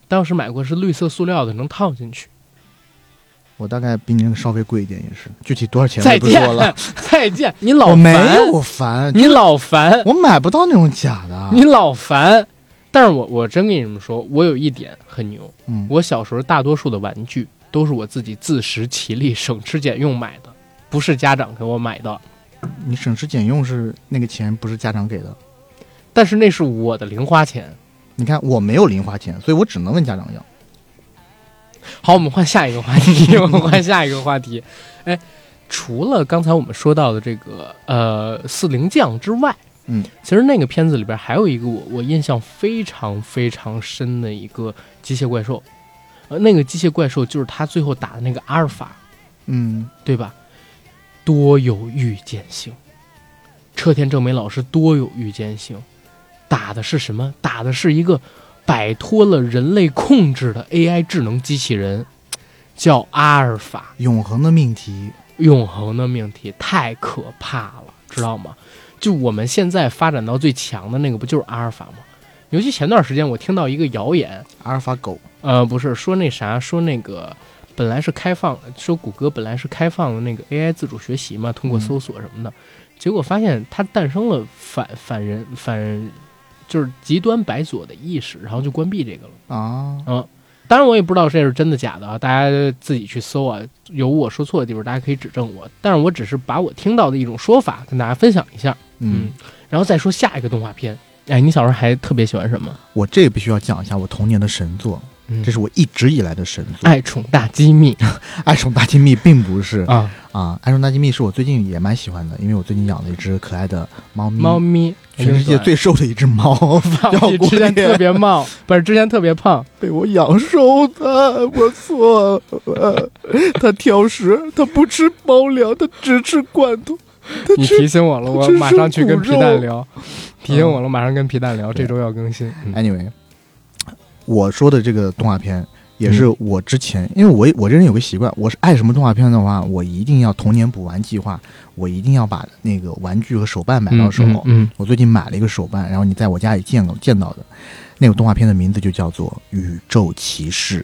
当时买过是绿色塑料的，能套进去。我大概比你那个稍微贵一点，也是，具体多少钱我再见就不说了。，再见，你老我没烦，有烦，你老烦，我买不到那种假的。你老烦。但是我我真跟你们说，我有一点很牛，嗯，我小时候大多数的玩具都是我自己自食其力、省吃俭用买的，不是家长给我买的。你省吃俭用是那个钱不是家长给的。但是那是我的零花钱。你看我没有零花钱，所以我只能问家长要。好，我们换下一个话题，我们换下一个话题。哎，除了刚才我们说到的这个呃四灵将之外，嗯，其实那个片子里边还有一个我我印象非常非常深的一个机械怪兽，呃，那个机械怪兽就是他最后打的那个阿尔法，嗯，对吧？多有预见性，车田正美老师多有预见性，打的是什么？打的是一个摆脱了人类控制的 AI 智能机器人，叫阿尔法。永恒的命题。永恒的命题太可怕了，知道吗？就我们现在发展到最强的那个，不就是阿尔法吗？尤其前段时间我听到一个谣言，阿尔法狗，呃，不是说那啥，说那个本来是开放，说谷歌本来是开放的那个 AI 自主学习嘛，通过嗯搜索什么的，结果发现它诞生了反反人反，就是极端白左的意识，然后就关闭这个了。啊，嗯，当然我也不知道这是真的假的啊，大家自己去搜啊，有我说错的地方，大家可以指正我。但是我只是把我听到的一种说法跟大家分享一下，嗯，然后再说下一个动画片。哎，你小时候还特别喜欢什么？我这个必须要讲一下我童年的神作，嗯这是我一直以来的神作。爱宠大机密 爱宠大机密并不是啊，啊，爱宠大机密是我最近也蛮喜欢的，因为我最近养了一只可爱的猫咪，猫咪，全世界最瘦的一只猫，放要过之前特别 胖，不是之前特别胖，被我养瘦的，我错了。它挑食，它不吃猫粮，它只吃罐头。它你提醒我了，我马上去跟皮蛋聊。提醒我了，马上跟皮蛋聊，这周要更新。嗯 Anyway，我说的这个动画片也嗯是我之前，因为我我这人有个习惯，我是爱什么动画片的话，我一定要童年补完计划，我一定要把那个玩具和手办买到手。嗯嗯我最近买了一个手办，然后你在我家里见到见到的那个动画片的名字就叫做《宇宙骑士》。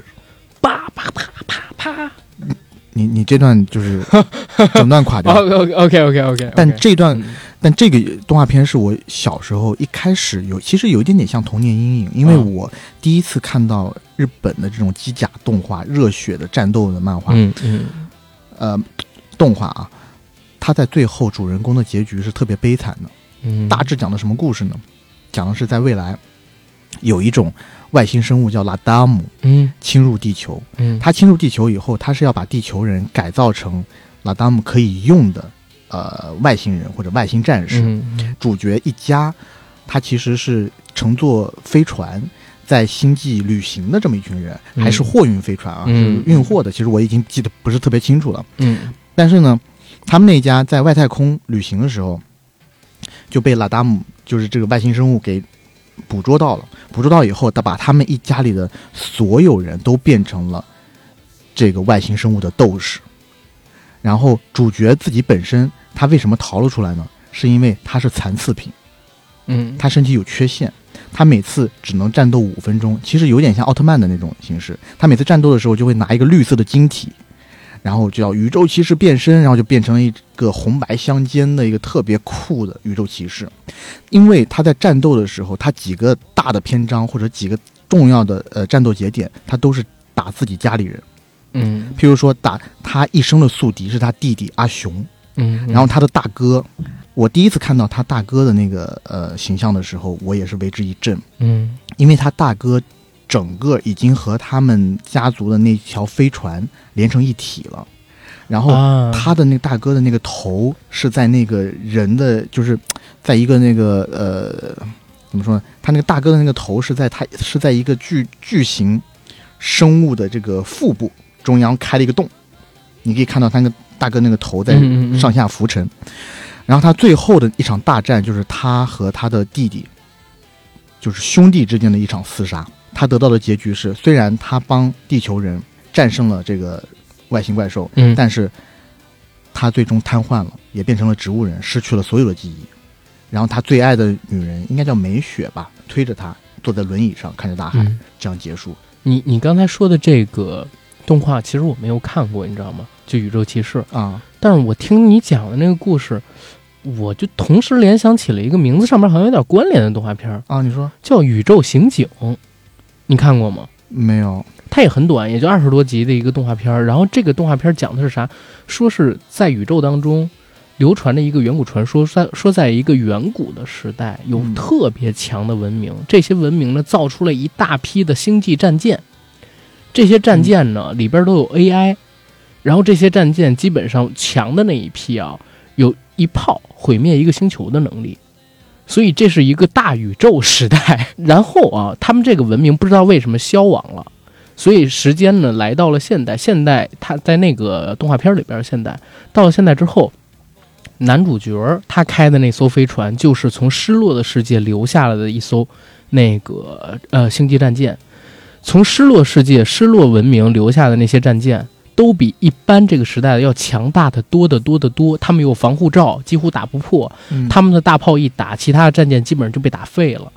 啪啪啪啪啪。你你这段就是整段垮掉，OK OK OK OK，但这段嗯但这个动画片是我小时候一开始有，其实有一点点像童年阴影，因为嗯我第一次看到日本的这种机甲动画、热血的战斗的漫画，嗯嗯呃，动画啊，它在最后主人公的结局是特别悲惨的。嗯，大致讲的什么故事呢？讲的是在未来有一种外星生物叫拉达姆嗯侵入地球，嗯，它侵入地球以后，它是要把地球人改造成拉达姆可以用的呃外星人或者外星战士。嗯主角一家，他其实是乘坐飞船在星际旅行的这么一群人，嗯还是货运飞船啊，嗯是运货的。其实我已经记得不是特别清楚了。嗯但是呢，他们那家在外太空旅行的时候，就被拉达姆就是这个外星生物给捕捉到了。捕捉到以后，他把他们一家里的所有人都变成了这个外星生物的斗士。然后主角自己本身他为什么逃了出来呢？是因为他是残次品，嗯，他身体有缺陷，他每次只能战斗五分钟，其实有点像奥特曼的那种形式。他每次战斗的时候就会拿一个绿色的晶体，然后叫宇宙骑士变身，然后就变成了一个红白相间的一个特别酷的宇宙骑士。因为他在战斗的时候，他几个大的篇章或者几个重要的呃战斗节点，他都是打自己家里人。嗯。譬如说打他一生的宿敌是他弟弟阿雄，嗯，然后他的大哥，我第一次看到他大哥的那个呃形象的时候，我也是为之一振，嗯。因为他大哥整个已经和他们家族的那条飞船连成一体了，然后啊，他的那大哥的那个头是在那个人的，就是在一个那个呃怎么说呢？他那个大哥的那个头是在他是在一个巨巨型生物的这个腹部中央开了一个洞，你可以看到他那个大哥那个头在上下浮沉。然后他最后的一场大战就是他和他的弟弟，就是兄弟之间的一场厮杀。他得到的结局是，虽然他帮地球人战胜了这个外星怪兽，嗯，但是他最终瘫痪了，也变成了植物人，失去了所有的记忆。然后他最爱的女人应该叫美雪吧，推着他坐在轮椅上看着大海，嗯这样结束。你你刚才说的这个动画，其实我没有看过，你知道吗？就《宇宙骑士》，啊，但是我听你讲的那个故事，我就同时联想起了一个名字上面好像有点关联的动画片儿，啊，你说叫《宇宙刑警》，你看过吗？没有？它也很短，也就二十多集的一个动画片儿。然后这个动画片儿讲的是啥？说是在宇宙当中流传着一个远古传说，在说在一个远古的时代有嗯特别强的文明，这些文明呢造出了一大批的星际战舰，这些战舰呢里边都有 AI，然后这些战舰基本上强的那一批啊，有一炮毁灭一个星球的能力。所以这是一个大宇宙时代，然后啊，他们这个文明不知道为什么消亡了，所以时间呢来到了现代。现代他在那个动画片里边，现代。到了现代之后，男主角他开的那艘飞船就是从失落的世界留下来的一艘那个呃星际战舰，从失落世界、失落文明留下的那些战舰。都比一般这个时代的要强大的多得多得多，他们有防护罩，几乎打不破。嗯他们的大炮一打，其他的战舰基本上就被打废了。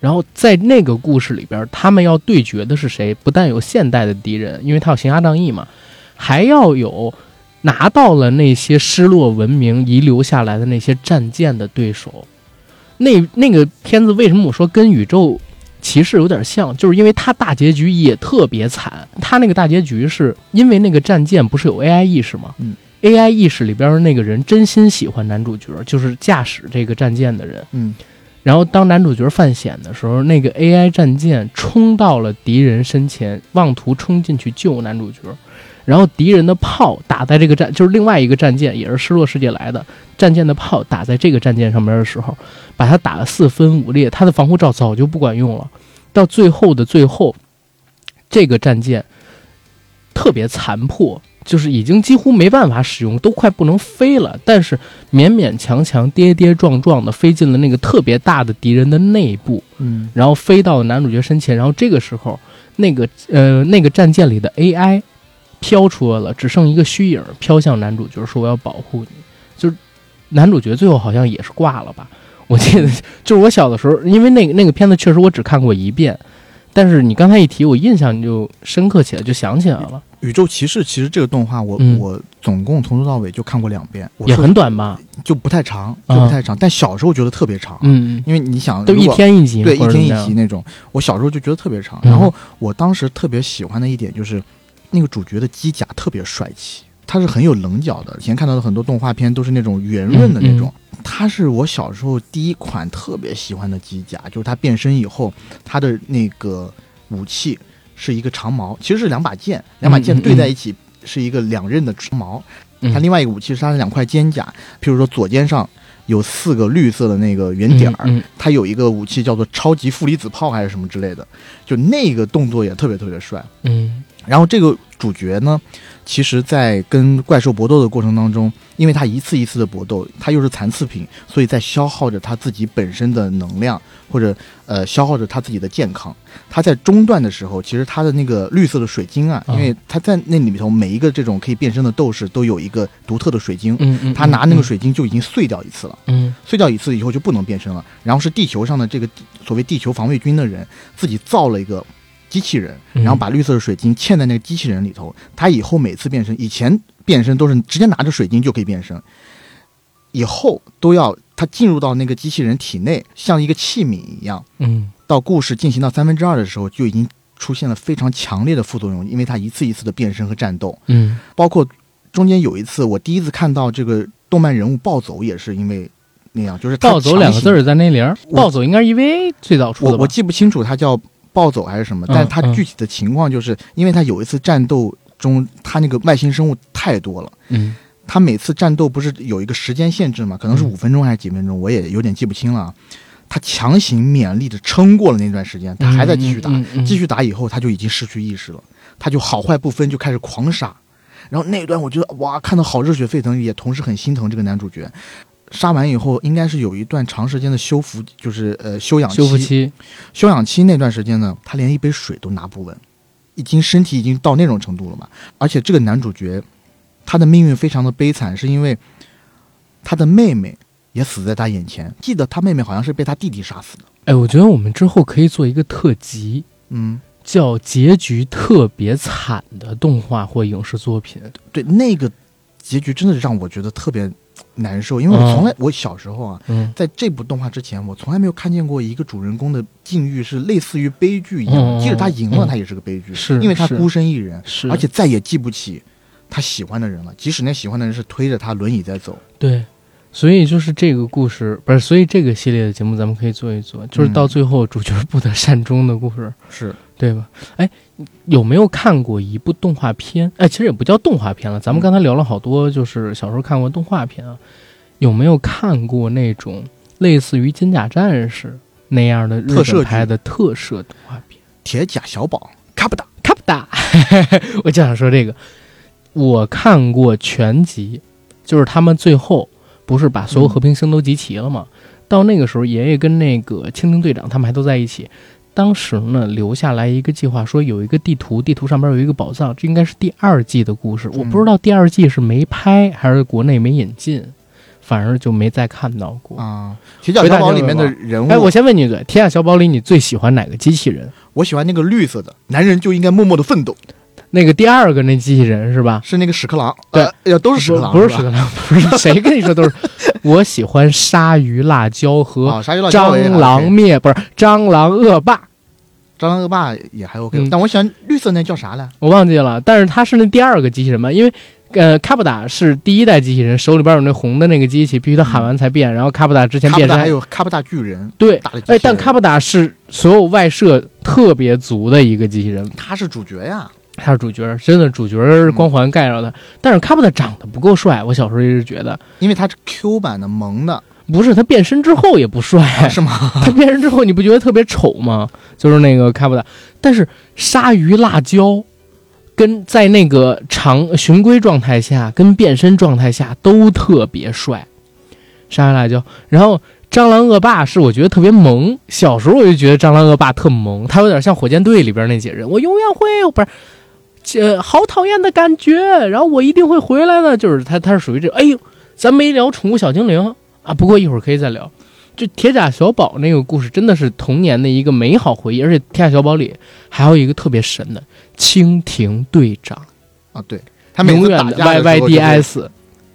然后在那个故事里边，他们要对决的是谁？不但有现代的敌人，因为他有行侠仗义嘛，还要有拿到了那些失落文明遗留下来的那些战舰的对手。那那个片子为什么我说跟宇宙骑士有点像？就是因为他大结局也特别惨。他那个大结局是因为那个战舰不是有 AI 意识吗？嗯 AI 意识里边的那个人真心喜欢男主角，就是驾驶这个战舰的人。嗯然后当男主角犯险的时候，那个 AI 战舰冲到了敌人身前，妄图冲进去救男主角。然后敌人的炮打在这个战，就是另外一个战舰，也是失落世界来的战舰的炮打在这个战舰上面的时候，把它打得四分五裂，它的防护罩早就不管用了。到最后的最后，这个战舰特别残破，就是已经几乎没办法使用，都快不能飞了。但是勉勉强强、跌跌撞撞的飞进了那个特别大的敌人的内部，嗯然后飞到男主角身前。然后这个时候，那个呃那个战舰里的 AI 飘出来了，只剩一个虚影飘向男主角，说我要保护你。就是男主角最后好像也是挂了吧？我记得 就是我小的时候，因为那个那个片子确实我只看过一遍，但是你刚才一提，我印象就深刻起来，就想起来了，宇宙骑士其实这个动画我、嗯我总共从头到尾就看过两遍，也很短吧？就不太长，啊就不太长。但小时候觉得特别长，嗯，因为你想都一天一集，对，一天一集那种。我小时候就觉得特别长。嗯然后我当时特别喜欢的一点就是，那个主角的机甲特别帅气，它是很有棱角的。以前看到的很多动画片都是那种圆润的那种，它是我小时候第一款特别喜欢的机甲，就是它变身以后，它的那个武器是一个长矛，其实是两把剑，两把剑对在一起是一个两刃的长矛。嗯它另外一个武器是它的两块肩甲，譬如说左肩上有四个绿色的那个圆点儿，嗯嗯它有一个武器叫做超级负离子炮还是什么之类的，就那个动作也特别特别帅。嗯然后这个主角呢，其实，在跟怪兽搏斗的过程当中，因为他一次一次的搏斗，他又是残次品，所以在消耗着他自己本身的能量，或者呃消耗着他自己的健康。他在中段的时候，其实他的那个绿色的水晶啊，嗯因为他在那里头每一个这种可以变身的斗士都有一个独特的水晶，嗯嗯，他拿那个水晶就已经碎掉一次了。嗯，碎掉一次以后就不能变身了。然后是地球上的这个所谓地球防卫军的人自己造了一个机器人，嗯然后把绿色的水晶嵌在那个机器人里头。他以后每次变身，以前变身都是直接拿着水晶就可以变身，以后都要他进入到那个机器人体内，像一个器皿一样。嗯到故事进行到三分之二的时候，就已经出现了非常强烈的副作用，因为他一次一次的变身和战斗。嗯包括中间有一次，我第一次看到这个动漫人物暴走，也是因为那样，就是暴走两个字儿在那里儿，暴走应该是 EVA 最早出的？我我记不清楚它叫暴走还是什么，嗯但是他嗯具体的情况就是，因为他有一次战斗中，他那个外星生物太多了。嗯他每次战斗不是有一个时间限制嘛？可能是嗯五分钟还是几分钟，我也有点记不清了啊。他强行勉力的撑过了那段时间，他还在继续打，继续打以后他就已经失去意识了，他就好坏不分，就开始狂杀。然后那一段我觉得哇，看到好热血沸腾，也同时很心疼这个男主角。杀完以后，应该是有一段长时间的修复，就是呃休养修复期，休养期那段时间呢，他连一杯水都拿不稳，已经身体已经到那种程度了嘛。而且这个男主角，他的命运非常的悲惨，是因为他的妹妹也死在他眼前。记得他妹妹好像是被他弟弟杀死的。哎，我觉得我们之后可以做一个特辑，嗯，叫结局特别惨的动画或影视作品。对，那个结局真的让我觉得特别难受，因为我嗯。从来、我小时候啊，嗯。在这部动画之前，我从来没有看见过一个主人公的境遇是类似于悲剧一样嗯。即使他赢了，嗯他也是个悲剧，是是因为他孤身一人，是，而且再也记不起他喜欢的人了。即使那喜欢的人是推着他轮椅在走，对，所以就是这个故事不是，所以这个系列的节目咱们可以做一做，就是到最后主角不得善终的故事，是对吧？哎，有没有看过一部动画片？哎，其实也不叫动画片了，咱们刚才聊了好多，就是小时候看过动画片啊。有没有看过那种类似于《金甲战士》那样的日本拍的特摄动画片？铁甲小宝，卡布达。卡布达，我就想说这个，我看过全集，就是他们最后不是把所有和平星都集齐了吗？到那个时候，爷爷跟那个蜻蜓队长他们还都在一起。当时呢，留下来一个计划，说有一个地图，地图上边有一个宝藏，这应该是第二季的故事。我不知道第二季是没拍还是国内没引进，反而就没再看到过。啊，铁甲小宝里面的人物，哎，我先问你一嘴，《铁甲小宝》里你最喜欢哪个机器人？我喜欢那个绿色的，男人就应该默默的奋斗，那个第二个那机器人是吧？是那个屎壳郎，对呃，呃都是屎壳郎，不是屎壳郎，不是谁跟你说都是。我喜欢鲨鱼辣椒和蟑螂灭，不是蟑螂恶霸，蟑螂恶霸也还 OK，、嗯但我喜欢绿色那叫啥来？我忘记了。但是他是那第二个机器人嘛，因为呃，卡布达是第一代机器人，手里边有那红的那个机器，必须得喊完才变。然后卡布达之前变身还，有卡布达巨人，对，哎，但卡布达是所有外设特别足的一个机器人，他是主角呀，他是主角，真的主角光环盖着他。但是卡布达长得不够帅，我小时候一直觉得，因为他是 Q 版的萌的，不是他变身之后也不帅，啊是吗？他变身之后，你不觉得特别丑吗？就是那个卡布达，但是鲨鱼辣椒跟在那个长循规状态下跟变身状态下都特别帅，鲨鱼辣椒。然后蟑螂恶霸是我觉得特别萌，小时候我就觉得蟑螂恶霸特萌，他有点像火箭队里边那些人，我永远会不是。这好讨厌的感觉，然后我一定会回来的。就是他，他是属于这，哎呦，咱没聊宠物小精灵。啊，不过一会儿可以再聊。就铁甲小宝那个故事真的是童年的一个美好回忆，而且铁甲小宝里还有一个特别神的蜻蜓队长，啊，对，他每次永远的打架的 YYDS，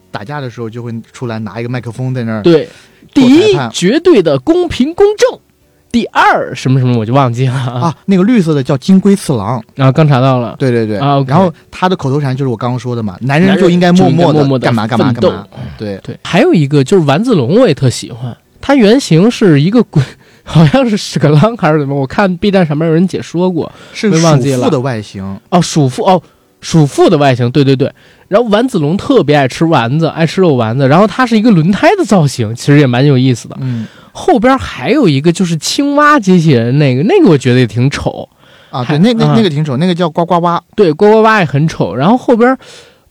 打架的时候就会出来拿一个麦克风在那儿，对，第一绝对的公平公正，第二什么什么我就忘记了啊。啊，那个绿色的叫金龟次郎，然后刚查到了，对对对，啊然后他的口头禅就是我刚刚说的嘛，男男人人就应该默默默地干嘛干嘛干嘛，对，对，还有一个就是丸子龙，我也特喜欢。它原型是一个鬼，好像是屎壳郎还是怎么？我看 B 站上面有人解说过。是没忘记了鼠妇的外形，哦，鼠妇哦，鼠妇的外形，对对对。然后丸子龙特别爱吃丸子，爱吃肉丸子。然后它是一个轮胎的造型，其实也蛮有意思的。嗯，后边还有一个就是青蛙机器人，那个那个我觉得也挺丑。啊，对，那那啊那个挺丑，那个叫呱呱蛙，对，呱呱蛙也很丑。然后后边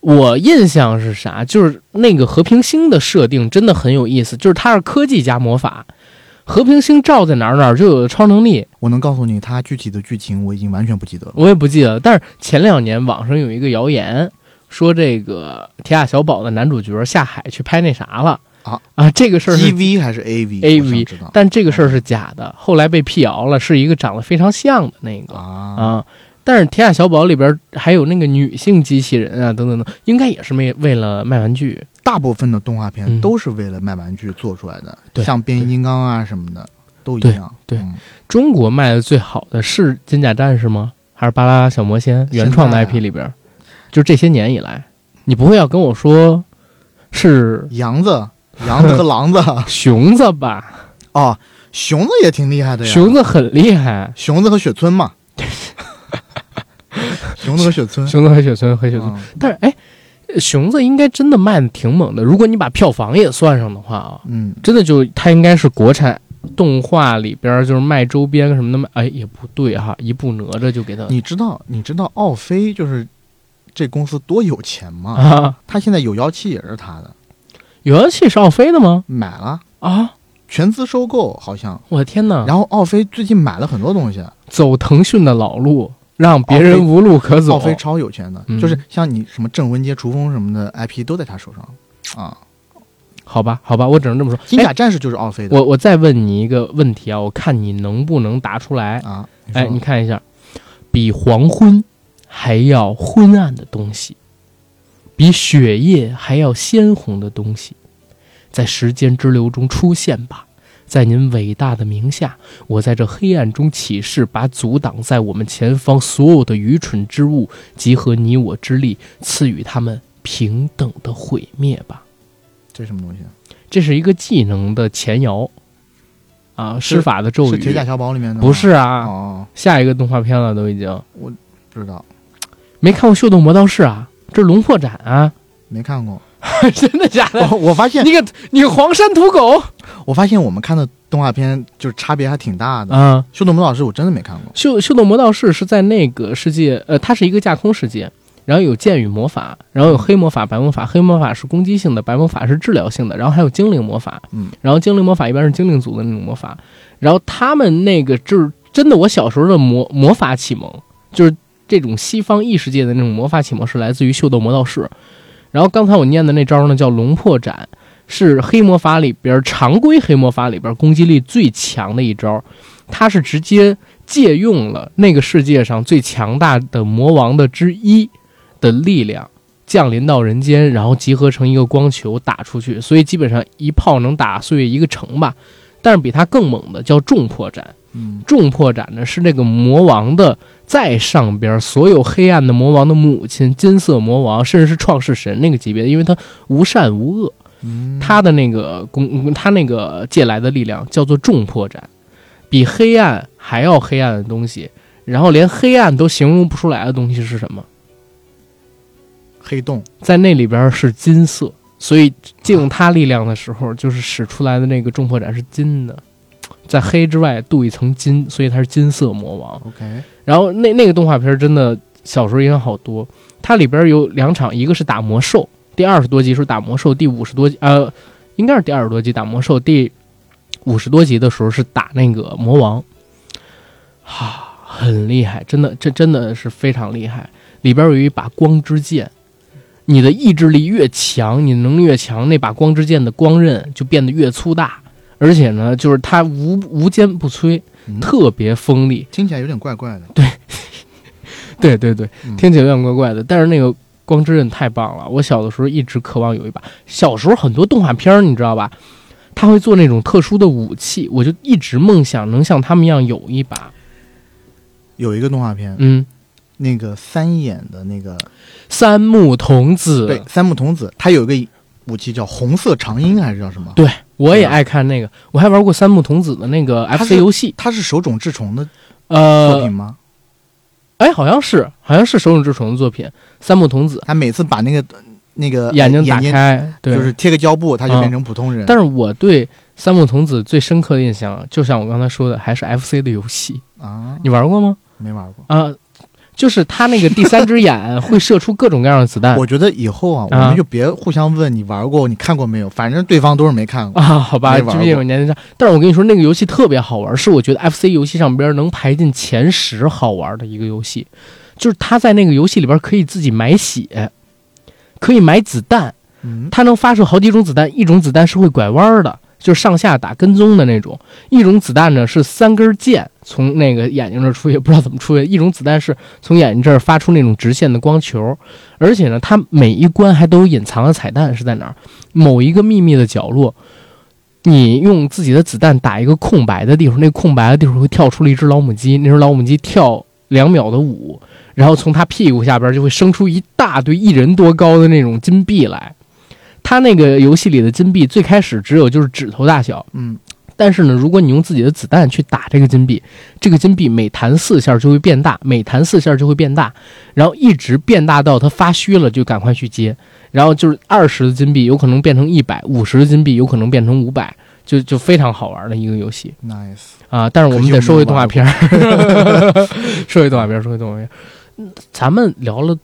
我印象是啥？就是那个和平星的设定真的很有意思，就是它是科技加魔法。和平星照在哪儿哪儿就有超能力，我能告诉你，它具体的剧情我已经完全不记得了。我也不记得。但是前两年网上有一个谣言，说这个《铁甲小宝》的男主角下海去拍那啥了啊啊！这个事儿 G 是，V 还是 A V 知道但这个事儿是假的，后来被辟谣了，是一个长得非常像的那个啊，啊。但是《铁甲小宝》里边还有那个女性机器人啊，等等等，应该也是为为了卖玩具。大部分的动画片嗯都是为了卖玩具做出来的，对像变形金刚啊什么的都一样。对对嗯中国卖的最好的是金甲战士吗？还是巴啦啦小魔仙原创的 IP 里边？就这些年以来，你不会要跟我说是杨子、羊子和狼子 熊子吧？哦，熊子也挺厉害的呀。熊子很厉害，熊子和雪村嘛，熊子和雪村，熊子和雪村，和雪村。嗯但是哎，熊子应该真的卖的挺猛的。如果你把票房也算上的话啊，嗯，真的就它应该是国产动画里边就是卖周边什么的卖。哎，也不对哈，一部哪吒就给他你知道你知道奥飞就是这公司多有钱吗？啊，他现在有妖气也是他的，有妖气是奥飞的吗？买了啊，全资收购好像。我的天哪！然后奥飞最近买了很多东西，走腾讯的老路，让别人无路可走。奥飞超有钱的，嗯就是像你什么郑文杰、厨风什么的 IP 都在他手上啊。好吧，好吧，我只能这么说。金甲哎战士就是奥飞的我我再问你一个问题啊，我看你能不能答出来。啊。哎，你看一下，比黄昏还要昏暗的东西，比血液还要鲜红的东西，在时间之流中出现吧。在您伟大的名下，我在这黑暗中起誓，把阻挡在我们前方所有的愚蠢之物，集合你我之力，赐予他们平等的毁灭吧。这什么东西？这是一个技能的前摇啊，施法的咒语。是铁甲小宝里面的？不是啊，哦，下一个动画片了都已经我不知道，没看过《秀逗魔道士》啊，这是龙破斩啊，没看过。真的假的？我我发现你个你个黄山土狗我发现我们看的动画片就是差别还挺大的。啊！修斗魔道士我真的没看过。秀秀逗魔道士是在那个世界，呃，它是一个架空世界，然后有剑与魔法，然后有黑魔法、白魔法，黑魔法是攻击性的，白魔法是治疗性的，然后还有精灵魔法，嗯，然后精灵魔法一般是精灵族的那种魔法，然后他们那个就是真的，我小时候的魔魔法启蒙就是这种西方异世界的那种魔法启蒙是来自于秀逗魔道士，然后刚才我念的那招呢叫龙破斩，是黑魔法里边常规黑魔法里边攻击力最强的一招，它是直接借用了那个世界上最强大的魔王的之一的力量。降临到人间，然后集合成一个光球打出去，所以基本上一炮能打碎一个城吧。但是比它更猛的叫重破斩，嗯，重破斩呢是那个魔王的在上边，所有黑暗的魔王的母亲金色魔王，甚至是创世神那个级别的，因为他无善无恶，嗯。他的那个攻，他那个借来的力量叫做重破斩，比黑暗还要黑暗的东西，然后连黑暗都形容不出来的东西是什么？黑洞。在那里边是金色，所以借用他力量的时候，就是使出来的那个重破斩是金的，在黑之外镀一层金，所以它是金色魔王。，OK，然后那那个动画片真的小时候影响好多，它里边有两场，一个是打魔兽，第二十多集是打魔兽，第五十多集呃，应该是第二十多集打魔兽，第五十多集的时候是打那个魔王，哈、很厉害，真的这真的是非常厉害。里边有一把光之剑，你的意志力越强，你能力越强，那把光之剑的光刃就变得越粗大，而且呢，就是它无无坚不摧，嗯特别锋利。听起来有点怪怪的。对对 对，对听起来有点怪怪的，但是那个光之刃太棒了。我小的时候一直渴望有一把。小时候很多动画片儿，你知道吧？他会做那种特殊的武器，我就一直梦想能像他们一样有一把。有一个动画片，嗯，那个三眼的那个，三木童子，对，三木童子，他有一个武器叫红色长鹰，还是叫什么？对我也爱看那个，我还玩过三木童子的那个 FC 游戏。它是手冢治虫的作呃品，吗？哎，好像是，好像是手冢治虫的作品。三木童子他每次把那个那个眼睛打开，对，就是贴个胶布，他就嗯变成普通人。但是我对三木童子最深刻的印象，就像我刚才说的，还是 FC 的游戏。啊，你玩过吗？没玩过。啊、就是他那个第三只眼会射出各种各样的子弹。我觉得以后啊，我啊们就别互相问你玩过，你看过没有，反正对方都是没看过。啊，好吧，没玩毕竟有年龄差。但是我跟你说，那个游戏特别好玩，是我觉得 FC 游戏上边能排进前十好玩的一个游戏。就是他在那个游戏里边可以自己买血，可以买子弹，嗯，它能发射好几种子弹，一种子弹是会拐弯的，就是上下打跟踪的那种；一种子弹呢是三根箭从那个眼睛这儿出去，不知道怎么出去；一种子弹是从眼睛这儿发出那种直线的光球。而且呢，它每一关还都有隐藏的彩蛋，是在哪儿？某一个秘密的角落，你用自己的子弹打一个空白的地方，那空白的地方会跳出了一只老母鸡，那只老母鸡跳两秒的舞，然后从它屁股下边就会生出一大堆一人多高的那种金币来。它那个游戏里的金币最开始只有就是指头大小，嗯，但是呢，如果你用自己的子弹去打这个金币，这个金币每弹四下就会变大，每弹四下就会变大，然后一直变大到它发虚了就赶快去接，然后就是二十的金币有可能变成一百，五十的金币有可能变成五百，就就非常好玩的一个游戏 nice。啊！但是我们得说回动画片儿，说回动画片儿，说回动画片儿。嗯咱们聊了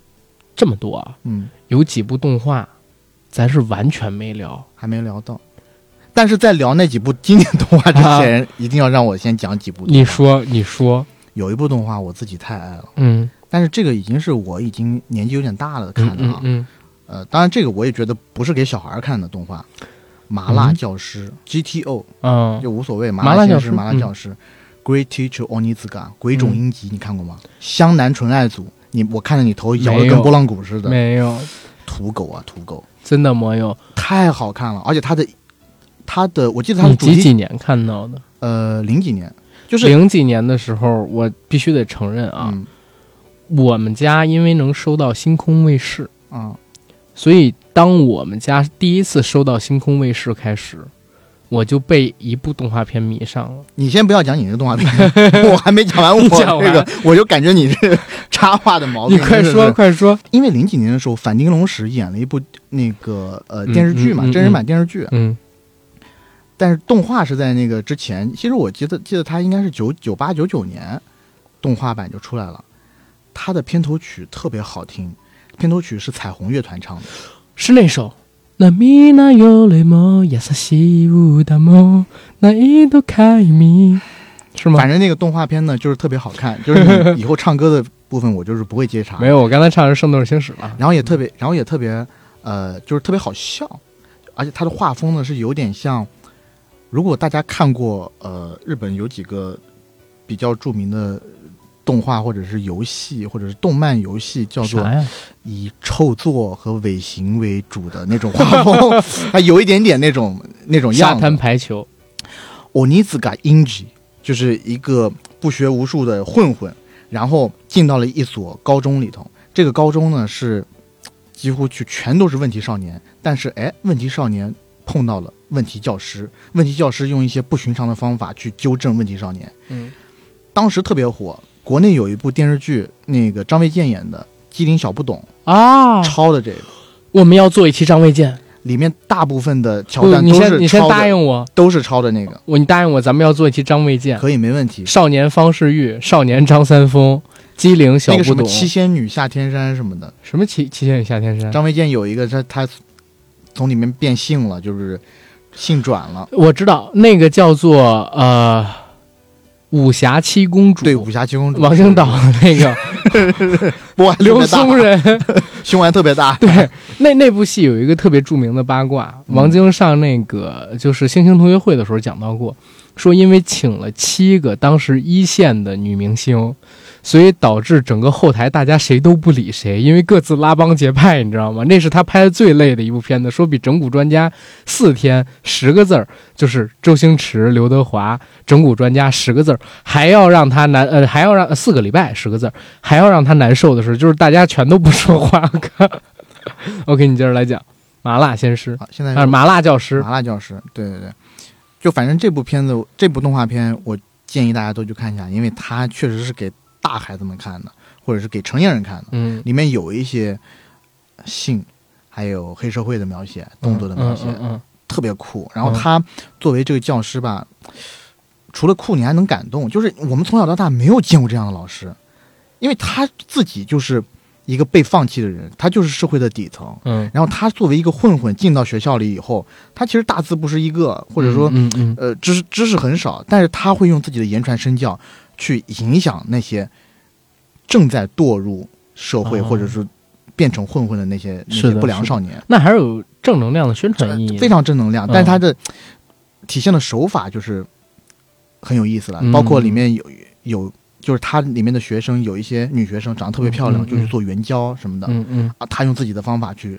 这么多啊，嗯，有几部动画咱是完全没聊。还没聊到。但是在聊那几部经典动画之前，一定要让我先讲几部。你，说，你说，有一部动画我自己太爱了，嗯，但是这个已经是我已经年纪有点大了看嗯的啊。嗯嗯，呃，当然这个我也觉得不是给小孩看的动画，《麻辣教师》GTO 嗯，就无所谓，麻麻辣教师、麻辣教师、Great Teacher Onizuka、鬼冢英吉，你看过吗？湘南纯爱组，你我看着你头摇的跟拨浪鼓似的，没有，土狗啊土狗，真的没有。太好看了，而且它的它的我记得它你的主题几几年看到的？呃零几年，就是零几年的时候，我必须得承认啊，嗯我们家因为能收到星空卫视，啊所以当我们家第一次收到星空卫视开始，我就被一部动画片迷上了。你先不要讲你那个动画片，我还没讲完我 你讲完这个，我就感觉你这插话的毛病。你快说，快说。因为零几年的时候，反町隆史演了一部那个呃嗯电视剧嘛，嗯嗯真人版电视剧，嗯但是动画是在那个之前。其实我记得记得它应该是九九八九九年动画版就出来了，它的片头曲特别好听，片头曲是彩虹乐团唱的。是那首。那みなよりも優しい歌もないとかみ，是吗反？正那个动画片呢，就是特别好看，就是你以后唱歌的部分我就是不会接茬，没有，我刚才唱的是《圣斗士星矢》了。然后也特别，然后也特别，呃，就是特别好笑，而且它的画风呢是有点像，如果大家看过，呃，日本有几个比较著名的 动画或者是游戏或者是动漫游戏，叫做？以臭作和尾行为主的那种画风，还有一点点那种那种样沙滩。排球。欧尼兹嘎英吉就是一个不学无术的混混，然后进到了一所高中里头。这个高中呢是几乎去全都是问题少年，但是哎，问题少年碰到了问题教师，问题教师用一些不寻常的方法去纠正问题少年，嗯当时特别火。国内有一部电视剧，那个张卫健演的《机灵小不懂啊》，抄的这个，我们要做一期张卫健。里面大部分的桥不，你段都是先你先抄的，答应我，都是抄的那个，我你答应我，咱们要做一期张卫健。可以没问题。少年方世玉，少年张三丰，机灵小那个什么不懂。七仙女下天山什么的，什么七七仙女下天山？张卫健有一个他他从里面变性了，就是性转了。我知道那个叫做呃武侠七公主，对，武侠七公主，王晶导的那个。波还特刘松，仁。胸怀特别大。对，那那部戏有一个特别著名的八卦，嗯。王晶上那个就是星星同学会的时候讲到过，说因为请了七个当时一线的女明星，所以导致整个后台大家谁都不理谁，因为各自拉帮结派，你知道吗？那是他拍的最累的一部片子，说比整蛊专家四天十个字儿，就是周星驰、刘德华整蛊专家十个字儿，还要让他难呃还要让、呃四个礼拜十个字儿，还要让他难受的是，就是大家全都不说话。OK，你接着来讲麻辣鲜师啊，现在啊，麻辣教师麻辣教师，对对对，就反正这部片子，这部动画片，我建议大家都去看一下，因为它确实是给大孩子们看的，或者是给成年人看的，嗯，里面有一些性，还有黑社会的描写，动作的描写，嗯嗯特别酷。然后嗯他作为这个教师吧，除了酷，你还能感动。就是我们从小到大没有见过这样的老师，因为他自己就是一个被放弃的人，他就是社会的底层。嗯，然后他作为一个混混进到学校里以后，他其实大字不识一个，或者说嗯嗯呃知识知识很少，但是他会用自己的言传身教去影响那些正在堕入社会、哦。或者是变成混混的那些那些不良少年，那还是有正能量的宣传意义的，非常正能量。嗯。但是他的体现的手法就是很有意思了，嗯。包括里面有有就是他里面的学生有一些女学生长得特别漂亮，嗯嗯。就去做援交什么的、嗯嗯。啊，他用自己的方法去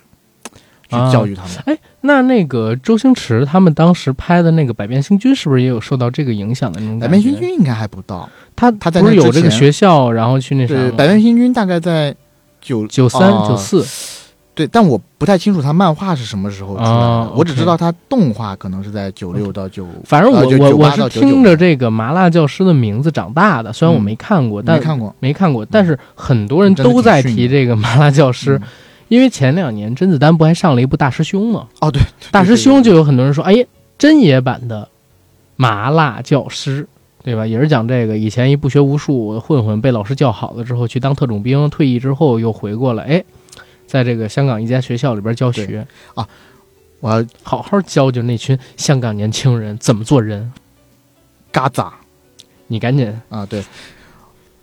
去啊教育他们。哎，那那个周星驰他们当时拍的那个《百变星君》，是不是也有受到这个影响的那种百？变星君应该还不到，他他在不是有这个学校，然后去那啥对，百变星君大概在九九三啊九四。对，但我不太清楚他漫画是什么时候出来的，啊我只知道他动画可能是在九六到九，反正我、呃我我是听着这个麻辣教师的名字长大的，虽然我嗯。没看过，但没看过，没看过，但是很多人都在提这个麻辣教师，嗯因为前两年甄子丹不还上了一部大师兄吗？哦，对，对大师兄就有很多人说，哎，真野版的麻辣教师，对吧？也是讲这个以前一不学无术的混混被老师教好了之后去当特种兵，退役之后又回过来，哎，在这个香港一家学校里边教学啊，我要好好教教那群香港年轻人怎么做人。嘎子你赶紧，啊，对，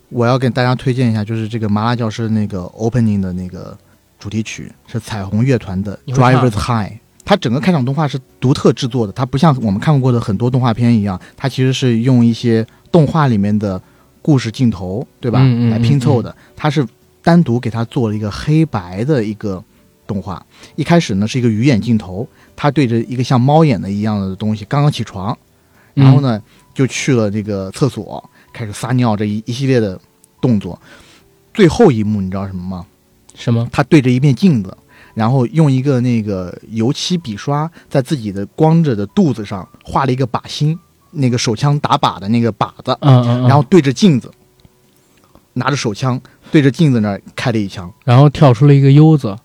我要给大家推荐一下，就是这个麻辣教师那个 opening 的那个主题曲是彩虹乐团的 Drivers High。它整个开场动画是独特制作的，它不像我们看过的很多动画片一样，它其实是用一些动画里面的故事镜头，对吧，嗯嗯来拼凑的。它是单独给它做了一个黑白的一个动画。一开始呢是一个鱼眼镜头，他对着一个像猫眼的一样的东西刚刚起床，然后嗯？呢就去了这个厕所，开始撒尿这一一系列的动作。最后一幕你知道什么吗？什么？他对着一面镜子，然后用一个那个油漆笔刷在自己的光着的肚子上画了一个靶心，那个手枪打靶的那个靶子，嗯嗯嗯。然后对着镜子，拿着手枪对着镜子那儿开了一枪，然后跳出了一个优子，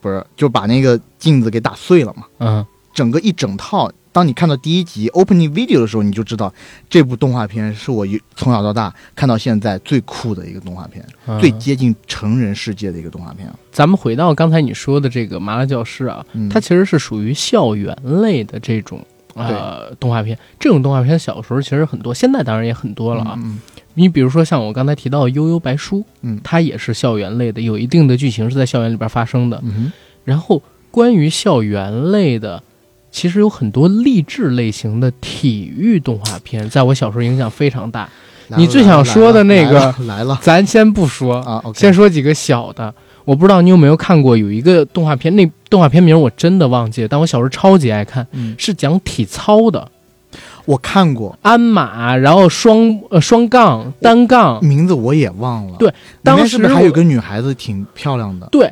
不是就把那个镜子给打碎了嘛？嗯整个一整套，当你看到第一集 opening video 的时候，你就知道这部动画片是我一从小到大看到现在最酷的一个动画片，嗯最接近成人世界的一个动画片。咱们回到刚才你说的这个麻辣教师啊，嗯，它其实是属于校园类的这种呃动画片。这种动画片小时候其实很多，现在当然也很多了啊。嗯你比如说像我刚才提到的《悠悠白书》，嗯它也是校园类的，有一定的剧情是在校园里边发生的。嗯然后关于校园类的，其实有很多励志类型的体育动画片，在我小时候影响非常大。你最想说的那个来了咱先不说，啊先说几个小的。我不知道你有没有看过，有一个动画片，那动画片名我真的忘记了，但我小时候超级爱看，嗯，是讲体操的，我看过，鞍马，然后双呃双杠、单杠。名字我也忘了。对当时还有个女孩子挺漂亮的？对，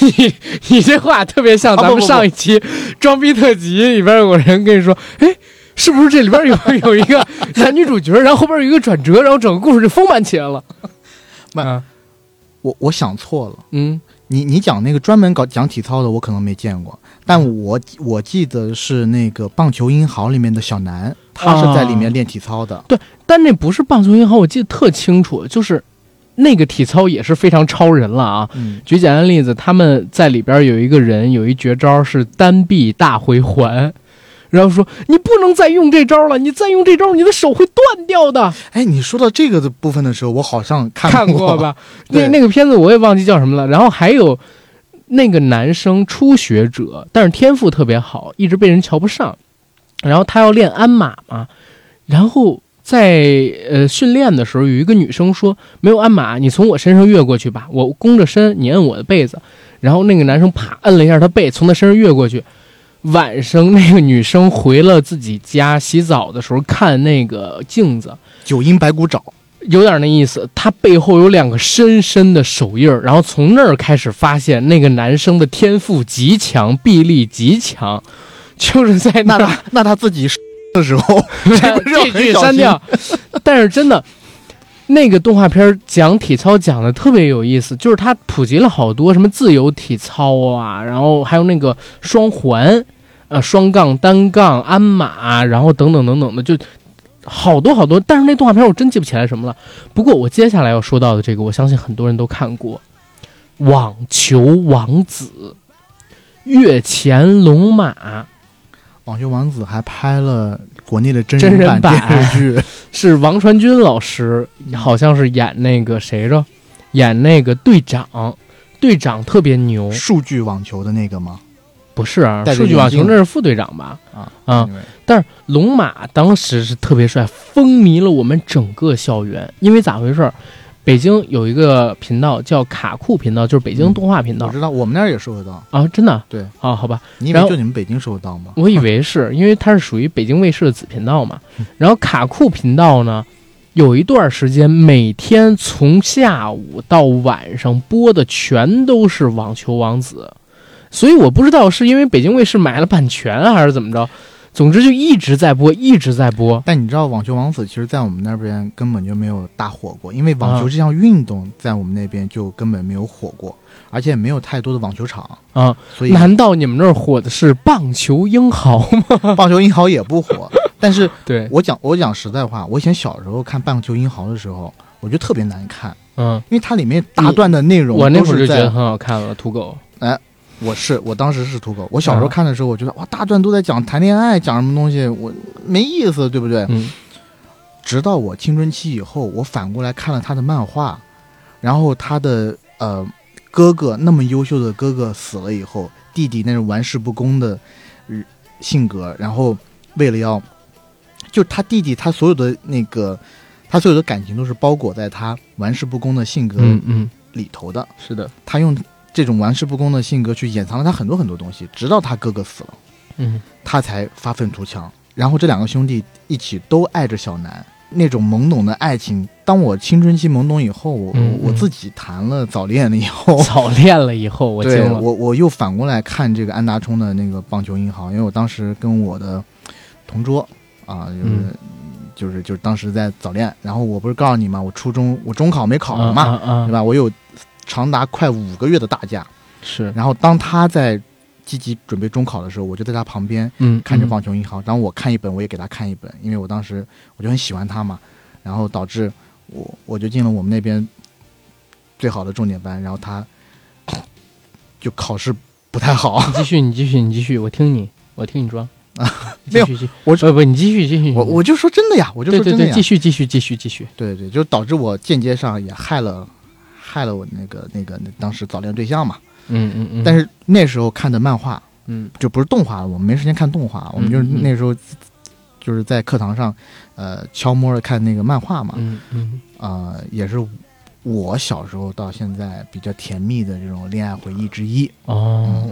你 你这话特别像咱们上一期装逼特辑里边有个人跟你说，哎，是不是这里边有有一个 男女主角，然后后边有一个转折，然后整个故事就丰满起来了。慢啊我我想错了。嗯你你讲那个专门搞讲体操的，我可能没见过，但我我记得是那个棒球英豪里面的小南，他是在里面练体操的。对但那不是棒球英豪，我记得特清楚，就是那个体操也是非常超人了啊。嗯，举简单例子，他们在里边有一个人有一绝招是单臂大回环，然后说你不能再用这招了，你再用这招，你的手会断掉的。哎，你说到这个的部分的时候，我好像看看过吧？对那那个片子我也忘记叫什么了。然后还有那个男生初学者，但是天赋特别好，一直被人瞧不上。然后他要练鞍马嘛，然后在呃训练的时候，有一个女生说没有鞍马，你从我身上越过去吧，我弓着身，你摁我的被子。然后那个男生啪摁了一下他背，从他身上越过去。晚上那个女生回了自己家洗澡的时候看那个镜子，九阴白骨爪，有点那意思，她背后有两个深深的手印儿，然后从那儿开始发现那个男生的天赋极强，臂力极强，就是在那那他那他自己的时候，这句很小心删掉。但是真的，那个动画片讲体操讲的特别有意思，就是它普及了好多什么自由体操啊，然后还有那个双环，呃，双杠、单杠、鞍马，然后等等等等的，就好多好多，但是那动画片我真记不起来什么了。不过我接下来要说到的这个，我相信很多人都看过，《网球王子》《月前龙马》。网球王子还拍了国内的真真人版版电视剧，是王传君老师，好像是演那个谁着，演那个队长，队长特别牛。数据网球的那个吗？不是啊，数据网球那是副队长吧？啊啊但是龙马当时是特别帅，风靡了我们整个校园。因为咋回事儿？北京有一个频道叫卡酷频道，就是北京动画频道、我知道，我们那儿也收得到。啊，真的？对。啊，好吧，你以为就你们北京收得到吗？我以为是因为它是属于北京卫视的子频道嘛。然后卡酷频道呢，有一段时间每天从下午到晚上播的全都是《网球王子》，所以我不知道是因为北京卫视买了版权还是怎么着，总之就一直在播，一直在播。但你知道网球王子其实在我们那边根本就没有大火过，因为网球啊这项运动在我们那边就根本没有火过，而且也没有太多的网球场，啊，所以难道你们那儿火的是棒球英豪吗？棒球英豪也不火。但是对，我讲我讲实在话，我以前小时候看棒球英豪的时候，我觉得特别难看，嗯，因为它里面大段的内容我那会儿就觉得很好看了，土狗。我是我当时是土狗，我小时候啊看的时候，我觉得哇，大段都在讲谈恋爱，讲什么东西，我没意思，对不对？嗯。直到我青春期以后，我反过来看了他的漫画，然后他的呃哥哥那么优秀的哥哥死了以后，弟弟那种玩世不恭的、呃性格，然后为了要，就他弟弟他所有的那个，他所有的感情都是包裹在他玩世不恭的性格里头的，是的，他用这种玩世不恭的性格去掩藏了他很多很多东西，直到他哥哥死了。嗯他才发愤图强。然后这两个兄弟一起都爱着小南，那种懵懂的爱情。当我青春期懵懂以后，我、嗯嗯我自己谈了早恋了以后，早恋了以后，我。对我我又反过来看这个安达充的那个棒球银行，因为我当时跟我的同桌啊，就是、嗯就是就是当时在早恋，然后我不是告诉你吗？我初中我中考没考上嘛，啊啊啊对吧？我有长达快五个月的大假，是，然后当他在积极准备中考的时候，我就在他旁边。嗯，看着嗯棒球银行，然后我看一本，我也给他看一本，因为我当时我就很喜欢他嘛，然后导致我我就进了我们那边最好的重点班，然后他就考试不太好，你继续，你继续，你继续，我听你，我听你装啊，没有我不不，你继续，继续，我我就说真的呀，我就说真的呀，继续，继续，继续，继续，对对，就导致我间接上也害了害了我那个那个那当时早恋对象嘛，嗯嗯嗯，但是那时候看的漫画嗯。就不是动画了，我们没时间看动画，我们就是那时候就是在课堂上呃悄摸的看那个漫画嘛，嗯嗯，呃，也是我小时候到现在比较甜蜜的这种恋爱回忆之一。哦，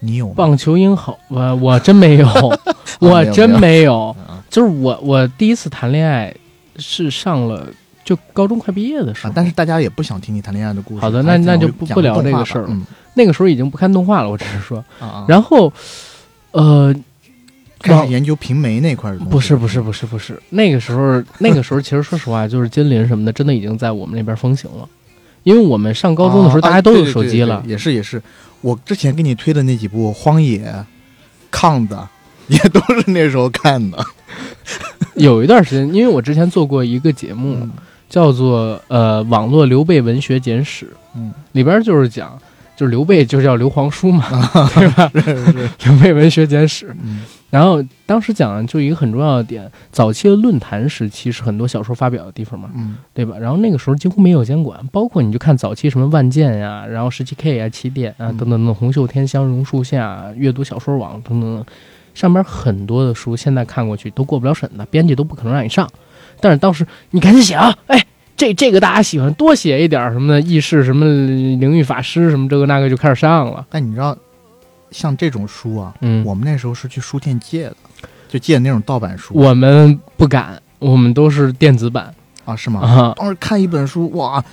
你有？棒球英豪，我我真 没有，我真没有。就是我我第一次谈恋爱是上了就高中快毕业的时啊候，！但是大家也不想听你谈恋爱的故事。好的那那就不不聊这个事儿了嗯那个时候已经不看动画了，我只是说，然后，呃，往开始研究平梅那块儿。不是不是不是不是，那个时候 那个时候其实说实话，就是金鳞什么的，真的已经在我们那边风行了。因为我们上高中的时候，啊大家都有手机了。对也是也是。我之前给你推的那几部《荒野》《抗的》，也都是那时候看的。有一段时间，因为我之前做过一个节目，嗯叫做呃《网络刘备文学简史》，嗯，里边就是讲，就是刘备就叫刘皇叔嘛，对吧？是是，刘备文学简史。嗯然后当时讲的就一个很重要的点，早期的论坛时期是很多小说发表的地方嘛，嗯对吧？然后那个时候几乎没有监管，包括你就看早期什么万剑呀，然后十七 K 啊、起点啊嗯等等等等，红袖添香、榕树下、阅读小说网等等等，上边很多的书现在看过去都过不了审的，编辑都不可能让你上。但是当时你赶紧写啊，哎，这这个大家喜欢，多写一点儿什么的轶事，什么灵域法师什么这个那个就开始上了。但你知道，像这种书啊，嗯，我们那时候是去书店借的，就借那种盗版书。我们不敢，我们都是电子版啊，是吗？啊，当时看一本书，哇，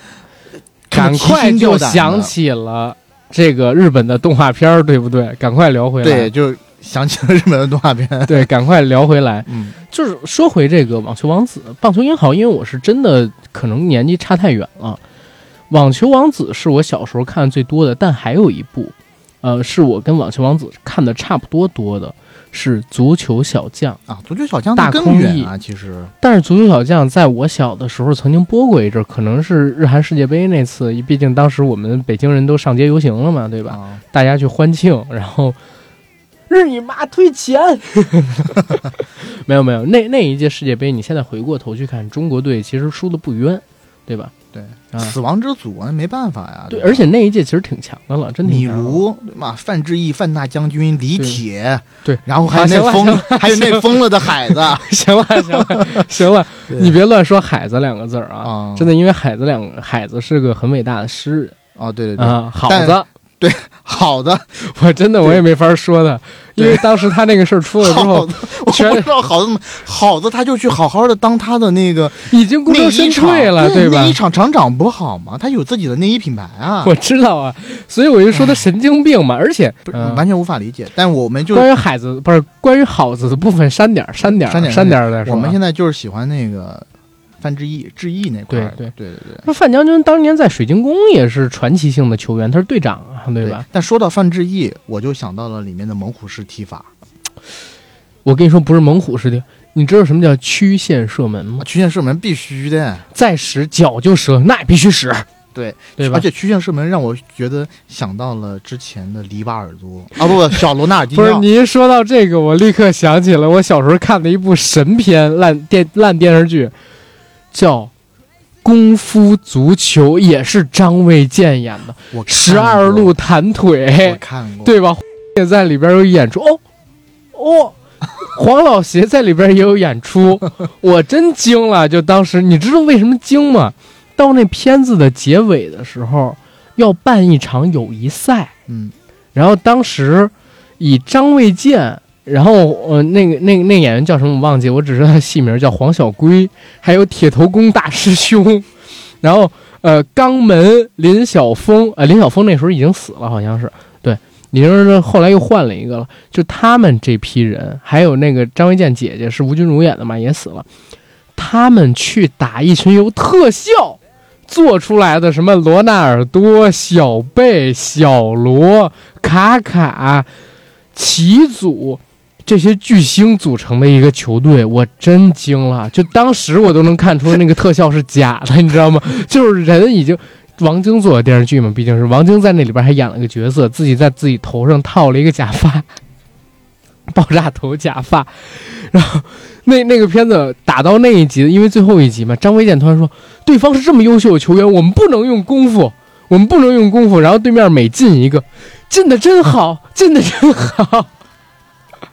赶快就想起了这个日本的动画片，对不对？赶快聊回来。对，就想起了日本的动画片。对，赶快聊回来。嗯就是说回这个网球王子、棒球英豪，因为我是真的可能年纪差太远了。网球王子是我小时候看的最多的，但还有一部呃，是我跟网球王子看的差不多多的，是足球小将。啊，足球小将大更空翼远啊，其实但是足球小将在我小的时候曾经播过一阵儿，可能是日韩世界杯那次，毕竟当时我们北京人都上街游行了嘛，对吧？啊，大家去欢庆，然后日你妈退钱，没有没有，那那一届世界杯，你现在回过头去看，中国队其实输的不冤，对吧？对，啊，死亡之组啊没办法呀。对，吧？而且那一届其实挺强的了，真挺米强的。卢对嘛，范志毅、范大将军、李铁，对。然后还有那疯，还有那疯了。的海子。行了行了行了，对。你别乱说“海子”两个字儿啊！啊，真的，因为海子两海子是个很伟大的诗人。哦，对对对，啊，好但子，好的，我真的我也没法说的，因为当时他那个事儿出了之后，我全不知道好的，好的他就去好好的当他的那个已经功内成身退了，对吧？内衣？厂厂长不好吗？他有自己的内衣品牌啊，我知道啊，所以我就说他神经病嘛，而且完全无法理解。但我们就关于海子不是关于好子的部分删点儿删点儿删点儿删点儿再说啊。我们现在就是喜欢那个范志毅、志毅那块儿，对。对对对。那范将军当年在水晶宫也是传奇性的球员，他是队长啊，对吧？？但说到范志毅，我就想到了里面的猛虎式踢法，我跟你说，不是猛虎式的，你知道什么叫曲线射门吗啊？曲线射门必须的，再使脚就射，那也必须使，对对吧而？且曲线射门让我觉得想到了之前的里瓦尔多 啊，不不，小罗纳尔迪不是尼奥你一说到这个，我立刻想起了我小时候看的一部神片烂电烂电视剧，叫《功夫足球》，也是张卫健演的，我十二路弹我腿，看过，对吧？也在里边有演出哦哦，黄老邪在里边也有演出，我真惊了。就当时你知道为什么惊吗？到那片子的结尾的时候，要办一场友谊赛，嗯，然后当时以张卫健，然后呃那个那个那个演员叫什么我忘记，我只知道他戏名叫黄小龟，还有铁头功大师兄，然后呃肛门林晓峰，呃林晓峰那时候已经死了，好像是对。你说是后来又换了一个了，就他们这批人，还有那个张卫健姐姐是吴君如演的嘛，也死了。他们去打一群由特效做出来的什么罗纳尔多、小贝、小罗、卡卡、齐祖这些巨星组成的一个球队，我真惊了。就当时我都能看出那个特效是假的，你知道吗？就是人已经。王晶做的电视剧嘛，毕竟是王晶在那里边还演了个角色，自己在自己头上套了一个假发，爆炸头假发。然后那那个片子打到那一集，因为最后一集嘛，张卫健突然说：“对方是这么优秀的球员，我们不能用功夫，我们不能用功夫。”然后对面每进一个，进的真好，进的真好。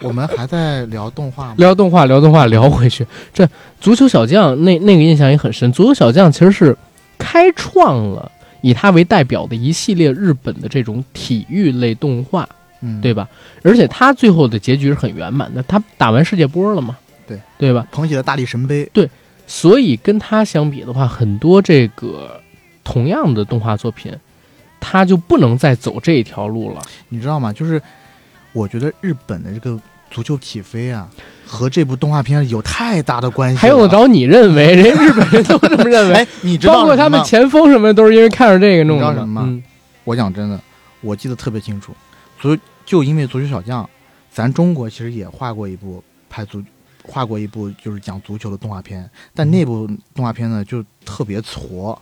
我们还在聊动画吗？聊动画，聊动画，聊回去。这足球小将那那个印象也很深。足球小将其实是开创了以他为代表的一系列日本的这种体育类动画，嗯，对吧？而且他最后的结局是很圆满的，他打完世界波了嘛，对对吧？捧起了大力神杯，对所以跟他相比的话，很多这个同样的动画作品，他就不能再走这一条路了。你知道吗？就是我觉得日本的这个足球起飞啊，和这部动画片有太大的关系了。还用得着你认为？人家日本人都这么认为，哎，你知道包括他们前锋什么的都是因为看着这个弄的你知道什么吗嗯我讲真的，我记得特别清楚。足就因为足球小将，咱中国其实也画过一部拍足，画过一部就是讲足球的动画片，但那部动画片呢就特别挫，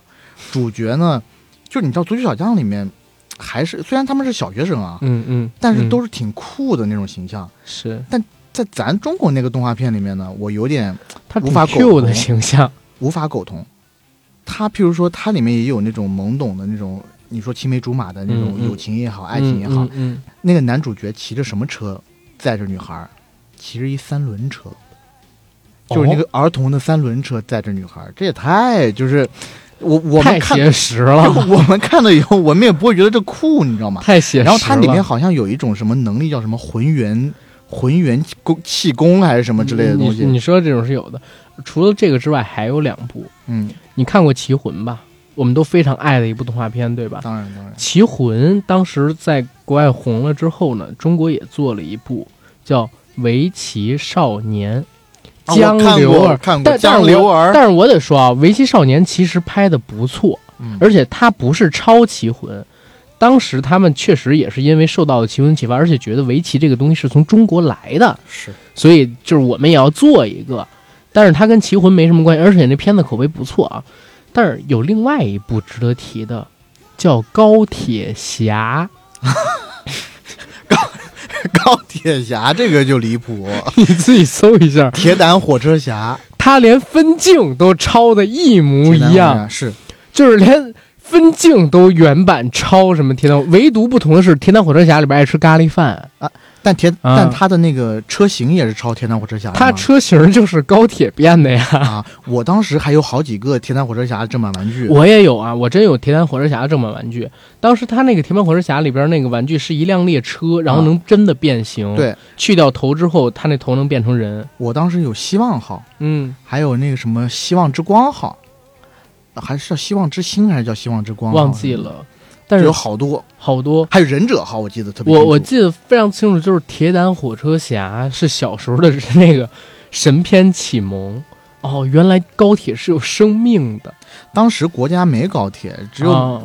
主角呢，就你知道足球小将里面，还是虽然他们是小学生啊，嗯嗯，嗯但是都是挺酷的那种形象。是但在咱中国那个动画片里面呢，我有点他无法苟同的形象，无法苟同。他譬如说，它里面也有那种懵懂的那种，你说青梅竹马的那种友情也好，爱情也好。嗯嗯，那个男主角骑着什么车载着女孩儿？骑着一三轮车，就是那个儿童的三轮车载着女孩儿，这也太就是我我们太写实了，我们看了以后，我们也不会觉得这酷，你知道吗？太写实了。然后它里面好像有一种什么能力，叫什么浑元浑元功气功还是什么之类的东西。你你说这种是有的，除了这个之外，还有两部。嗯，你看过《棋魂》吧？我们都非常爱的一部动画片，对吧？当然当然《棋魂》当时在国外红了之后呢，中国也做了一部叫《围棋少年》，啊江流儿。看过但是我流儿，但是我得说啊，《围棋少年》其实拍的不错，嗯而且它不是抄《棋魂》，当时他们确实也是因为受到了棋魂启发，而且觉得围棋这个东西是从中国来的，是所以就是我们也要做一个。但是它跟棋魂没什么关系，而且那片子口碑不错啊。但是有另外一部值得提的，叫《高铁侠》，高铁侠这个就离谱，你自己搜一下，铁胆火车侠。他连分镜都抄的一模一样，是。就是连分镜都原版抄什么铁胆，唯独不同的是《铁胆火车侠》里边爱吃咖喱饭啊，但铁啊但它的那个车型也是抄铁胆火车侠的吗，它车型就是高铁变的呀。啊，我当时还有好几个铁胆火车侠的正版玩具，我也有啊，我真有铁胆火车侠的正版玩具。当时他那个铁胆火车侠里边那个玩具是一辆列车，然后能真的变形。，对去掉头之后，他那头能变成人。我当时有希望号，嗯，还有那个什么希望之光号，还是叫希望之星还是叫希望之光？忘记了，但是有好多，好多。还有忍者号，我记得特别我我记得非常清楚，就是铁胆火车侠是小时候的那个神片启蒙。哦，原来高铁是有生命的，当时国家没高铁，只有、啊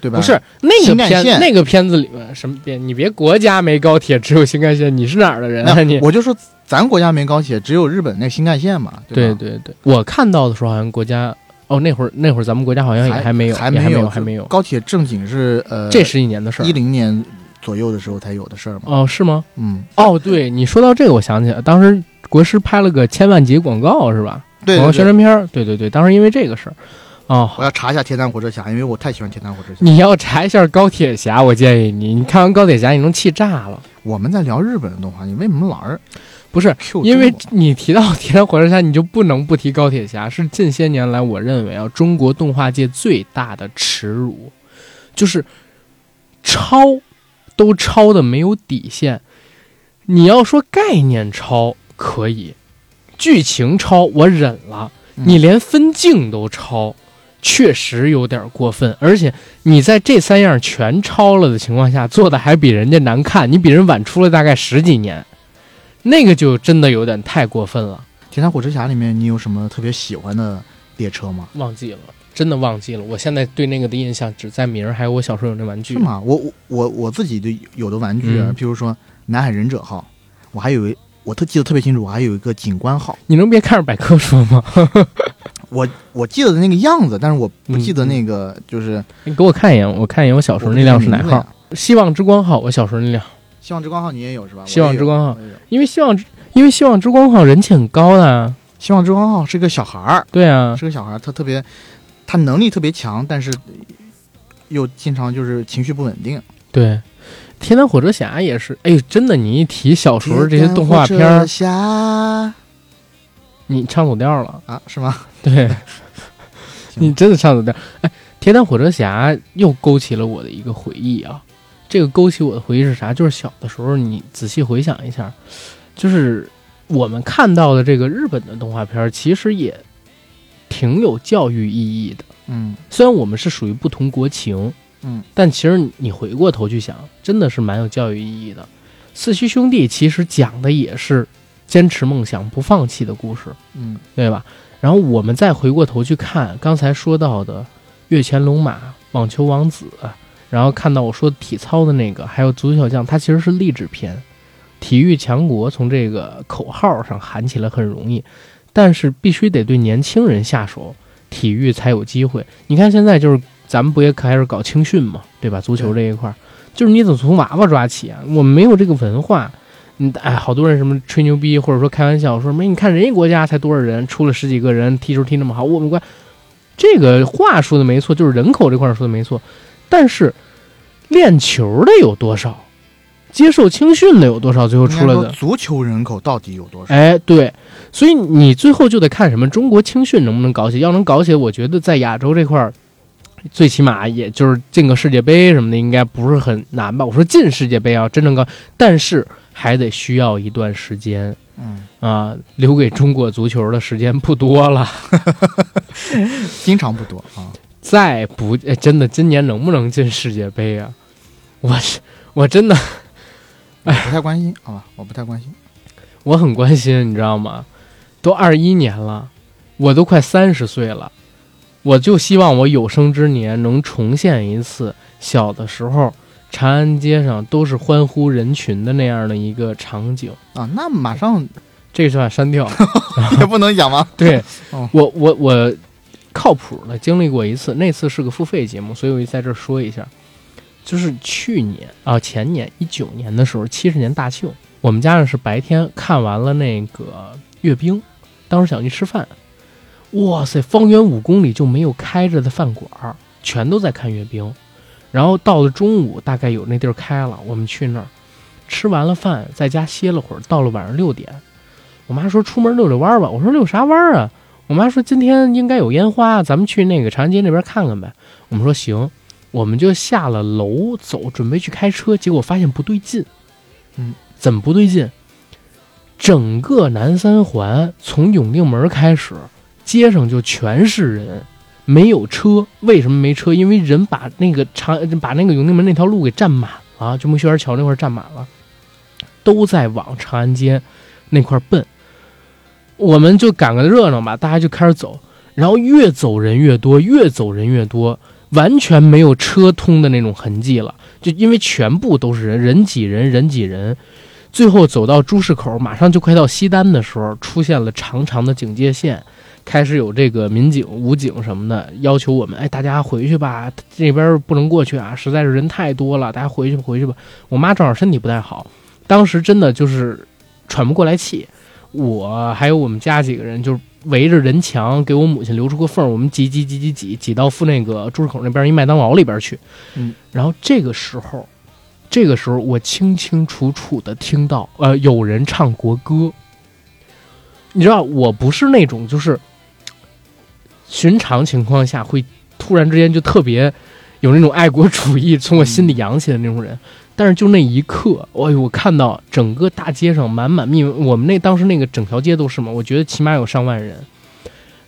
对吧？不是那个片那个片子里面什么片？你别国家没高铁，只有新干线，你是哪儿的人啊？你我就说咱国家没高铁，只有日本那新干线嘛，吧？对对对，我看到的时候好像国家哦，那会儿那会儿咱们国家好像也还没有，还没有还没有。高铁正经是呃，这十几年的事儿一零年左右的时候才有的事儿嘛。哦，是吗？嗯，哦，对你说到这个，我想起来，当时国师拍了个千万级广告是吧？对广告宣传片儿，对对对，当时因为这个事儿，哦，我要查一下铁胆火车侠，因为我太喜欢铁胆火车侠。你要查一下高铁侠，我建议你，你看完高铁侠，你能气炸了。我们在聊日本的动画，你为什么老是不是因为你提到铁胆火车侠，你就不能不提高铁侠，是近些年来我认为啊，中国动画界最大的耻辱，就是抄都抄的没有底线。你要说概念抄可以，剧情抄我忍了，嗯你连分镜都抄，确实有点过分。而且你在这三样全抄了的情况下，做的还比人家难看，你比人晚出了大概十几年，那个就真的有点太过分了。铁胆火车侠里面，你有什么特别喜欢的列车吗？忘记了，真的忘记了。我现在对那个的印象只在名儿，还有我小时候有那玩具是。吗？我我我我自己的有的玩具啊，嗯譬如说南海忍者号，我还有一我特记得特别清楚，我还有一个警官号，你能别看着百科说吗？我我记得的那个样子，但是我不嗯记得那个就是你给我看一眼，我看一眼我小时候那辆是哪号？？希望之光号，我小时候那辆。希望之光号你也有是吧？希望之光号因为希望之，因为希望之光号人气很高的啊。希望之光号是个小孩儿，对啊，是个小孩儿，他特别他能力特别强，但是又经常就是情绪不稳定。对。铁胆火车侠也是，哎，真的，你一提小时候这些动画片儿侠你唱走调了。啊，是吗？对，你真的唱走调。哎，铁胆火车侠又勾起了我的一个回忆啊。这个勾起我的回忆是啥？就是小的时候，你仔细回想一下，就是我们看到的这个日本的动画片，其实也挺有教育意义的。嗯虽然我们是属于不同国情，嗯，但其实你回过头去想，真的是蛮有教育意义的。四驱兄弟其实讲的也是坚持梦想、不放弃的故事。嗯对吧？然后我们再回过头去看刚才说到的月前龙马、网球王子，然后看到我说体操的那个，还有足球小将，它其实是励志片。体育强国从这个口号上喊起来很容易，但是必须得对年轻人下手，体育才有机会。你看现在就是咱们不也开始搞青训嘛，对吧？足球这一块儿，就是你得从娃娃抓起啊，我们没有这个文化。嗯，哎，好多人什么吹牛逼，或者说开玩笑说什么，你看人家国家才多少人，出了十几个人，踢球踢那么好，我们国这个话说的没错，就是人口这块儿说的没错，但是练球的有多少，接受青训的有多少，最后出来的，足球人口到底有多少？哎，对，所以你最后就得看什么中国青训能不能搞起，要能搞起，我觉得在亚洲这块儿。最起码也就是进个世界杯什么的，应该不是很难吧？我说进世界杯啊，真正高，但是还得需要一段时间。嗯，啊，留给中国足球的时间不多了，经常不多啊。再不、哎、真的今年能不能进世界杯啊？我是我真的哎不太关心，好吧，我不太关心。我很关心，你知道吗？都二一年了，我都快三十岁了，我就希望我有生之年能重现一次小的时候长安街上都是欢呼人群的那样的一个场景。啊，那马上这句话删掉。也 不能讲吗？对 哦我，我我靠谱的经历过一次，那次是个付费节目，所以我就在这说一下，就是去年啊前年一九年的时候，七十年大庆，我们家呢是白天看完了那个阅兵，当时想去吃饭，哇塞，方圆五公里就没有开着的饭馆，全都在看阅兵。然后到了中午，大概有那地儿开了，我们去那儿吃完了饭，在家歇了会儿，到了晚上六点，我妈说出门溜溜弯儿吧，我说溜啥弯儿啊？我妈说今天应该有烟花，咱们去那个长安街那边看看呗。我们说行，我们就下了楼走，准备去开车，结果发现不对劲。嗯，怎么不对劲？整个南三环从永定门开始，街上就全是人，没有车。为什么没车？因为人把那个长把那个永定门那条路给占满了，就木樨园桥那块占满了，都在往长安街那块奔。我们就赶个热闹吧，大家就开始走，然后越走人越多，越走人越多，完全没有车通的那种痕迹了，就因为全部都是人，人挤人，人挤人。最后走到珠市口，马上就快到西单的时候，出现了长长的警戒线，开始有这个民警、武警什么的要求我们，哎，大家回去吧，这边不能过去啊，实在是人太多了，大家回去吧，回去吧。我妈正好身体不太好，当时真的就是喘不过来气。我还有我们家几个人，就是围着人墙给我母亲留出个缝，我们挤挤挤挤挤挤到附那个珠市口那边一麦当劳里边去。嗯，然后这个时候，这个时候我清清楚楚的听到，呃，有人唱国歌。你知道，我不是那种就是寻常情况下会突然之间就特别有那种爱国主义从我心里扬起的那种人。但是就那一刻，哎呦，我看到整个大街上满满密，我们那当时那个整条街都是嘛，我觉得起码有上万人。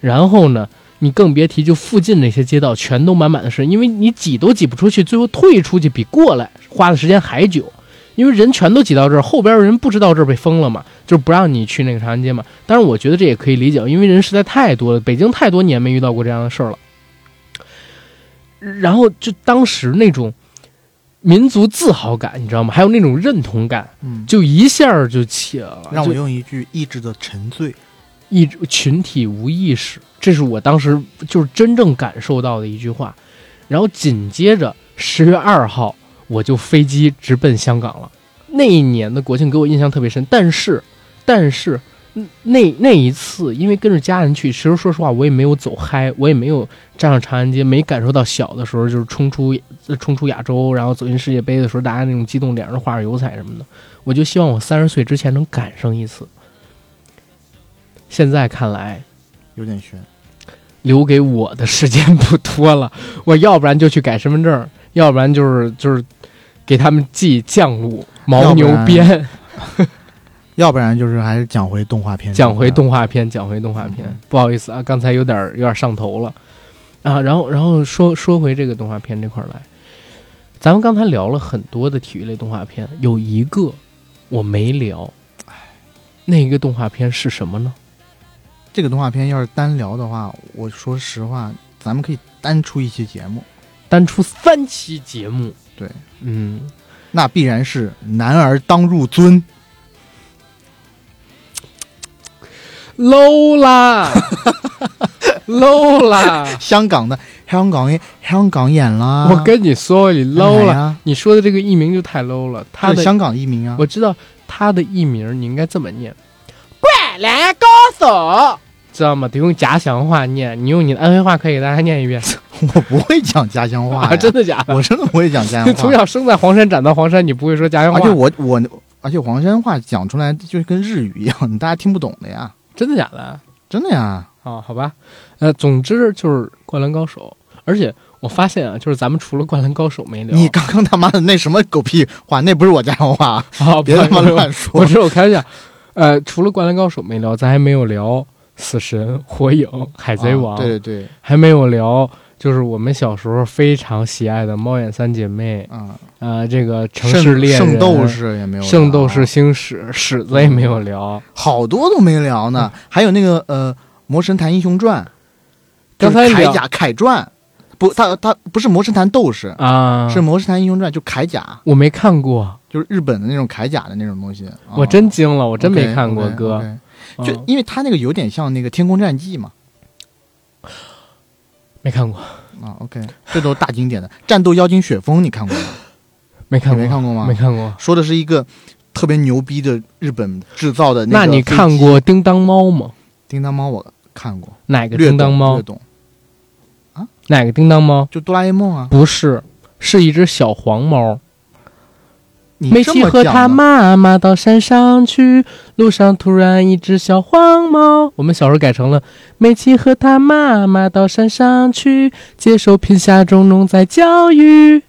然后呢，你更别提就附近那些街道全都满满的是，因为你挤都挤不出去，最后退出去比过来花的时间还久，因为人全都挤到这儿，后边人不知道这儿被封了嘛，就是不让你去那个长安街嘛。但是，我觉得这也可以理解，因为人实在太多了，北京太多年没遇到过这样的事儿了。然后就当时那种民族自豪感，你知道吗？还有那种认同感，嗯，就一下就起来了。让我用一句意志的沉醉。意群体无意识，这是我当时就是真正感受到的一句话。然后紧接着十月二号，我就飞机直奔香港了。那一年的国庆给我印象特别深，但是，但是嗯那那一次，因为跟着家人去，其实说实话，我也没有走嗨，我也没有站上长安街，没感受到小的时候就是冲出呃冲出亚洲，然后走进世界杯的时候，大家那种激动，脸上画着油彩什么的。我就希望我三十岁之前能赶上一次。现在看来，有点悬。留给我的时间不多了，我要不然就去改身份证，要不然就是就是给他们寄酱卤、牦牛鞭，要不然就是还是讲回动画片，讲回动画片，讲回动画片。嗯不好意思啊，刚才有点有点上头了啊。然后然后说说回这个动画片这块儿来，咱们刚才聊了很多的体育类动画片，有一个我没聊，那个动画片是什么呢？这个动画片要是单聊的话，我说实话，咱们可以单出一期节目，单出三期节目，对，嗯。那必然是男儿当入樽。Low 啦，low 啦！香港的香港演香港演啦，我跟你说，你 low 了，了，你说的这个艺名就太 low 了。他的香港艺名啊，我知道他的艺名，你应该这么念：灌篮高手，知道吗？得用家乡话念，你用你的安徽话可以给大家念一遍 我不会讲家乡话 啊？真的假的？我真的不会讲家乡话 从，小生在黄山，长到黄山，你不会说家乡话而且？我我而且黄山话讲出来就跟日语一样，大家听不懂的呀，真的假的？真的呀。啊，好吧，呃，总之就是《灌篮高手》，而且我发现啊，就是咱们除了《灌篮高手》没聊，你刚刚他妈的那什么狗屁话，那不是我家乡话，好，别他妈乱说我。知道，我开玩笑。呃，除了《灌篮高手》没聊，咱还没有聊《死神》《火影》《海贼王》啊对对对，还没有聊就是我们小时候非常喜爱的《猫眼三姐妹啊，》呃，这个《城圣市猎人》圣斗士也没有，圣斗士，星矢》史子也没有聊。好多都没聊呢。还有那个呃，《魔神坛英雄传》，刚才铠甲铠传，不，他他不是魔神坛斗士，啊，是魔神坛英雄传，就铠甲，我没看过，就是日本的那种铠甲的那种东西。我哦真惊了，我真没看过哥。就因为他那个有点像那个《天空战记》嘛。没看过，啊，OK，这都是大经典的。战斗妖精雪峰你看过吗？没看过，没看过吗没看过。说的是一个特别牛逼的日本制造的个那你看过《叮当猫》吗？叮当猫？我看过，哪个叮当猫略？懂，哪个叮当猫？就哆啦 A 梦啊。不是，是一只小黄猫。你美琪和他妈妈到山上去，路上突然一只小黄猫。我们小时候改成了美琪和他妈妈到山上去，接受贫下中农在教育。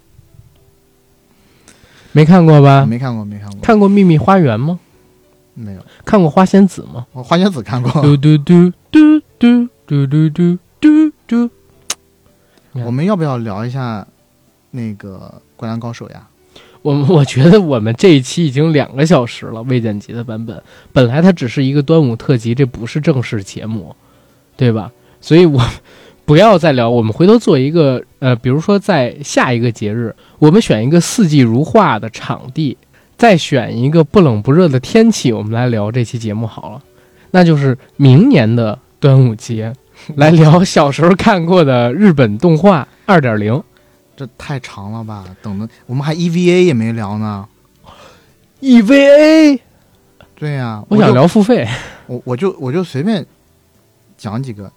没看过吧？没看过，没看过，看过《秘密花园》吗？没有。看过《花仙子》吗？我花仙子看过。嘟嘟嘟嘟嘟嘟嘟嘟嘟嘟。我们要不要聊一下那个《灌篮高手》呀？我们我觉得我们这一期已经两个小时了，未剪辑的版本。本来它只是一个端午特辑，这不是正式节目，对吧？所以我不要再聊，我们回头做一个呃，比如说在下一个节日，我们选一个四季如画的场地，再选一个不冷不热的天气，我们来聊这期节目好了。那就是明年的端午节，来聊小时候看过的日本动画二点零。这太长了吧？等的我们还 EVA 也没聊呢。EVA，对呀、我想聊付费。我我就我就随便讲几个，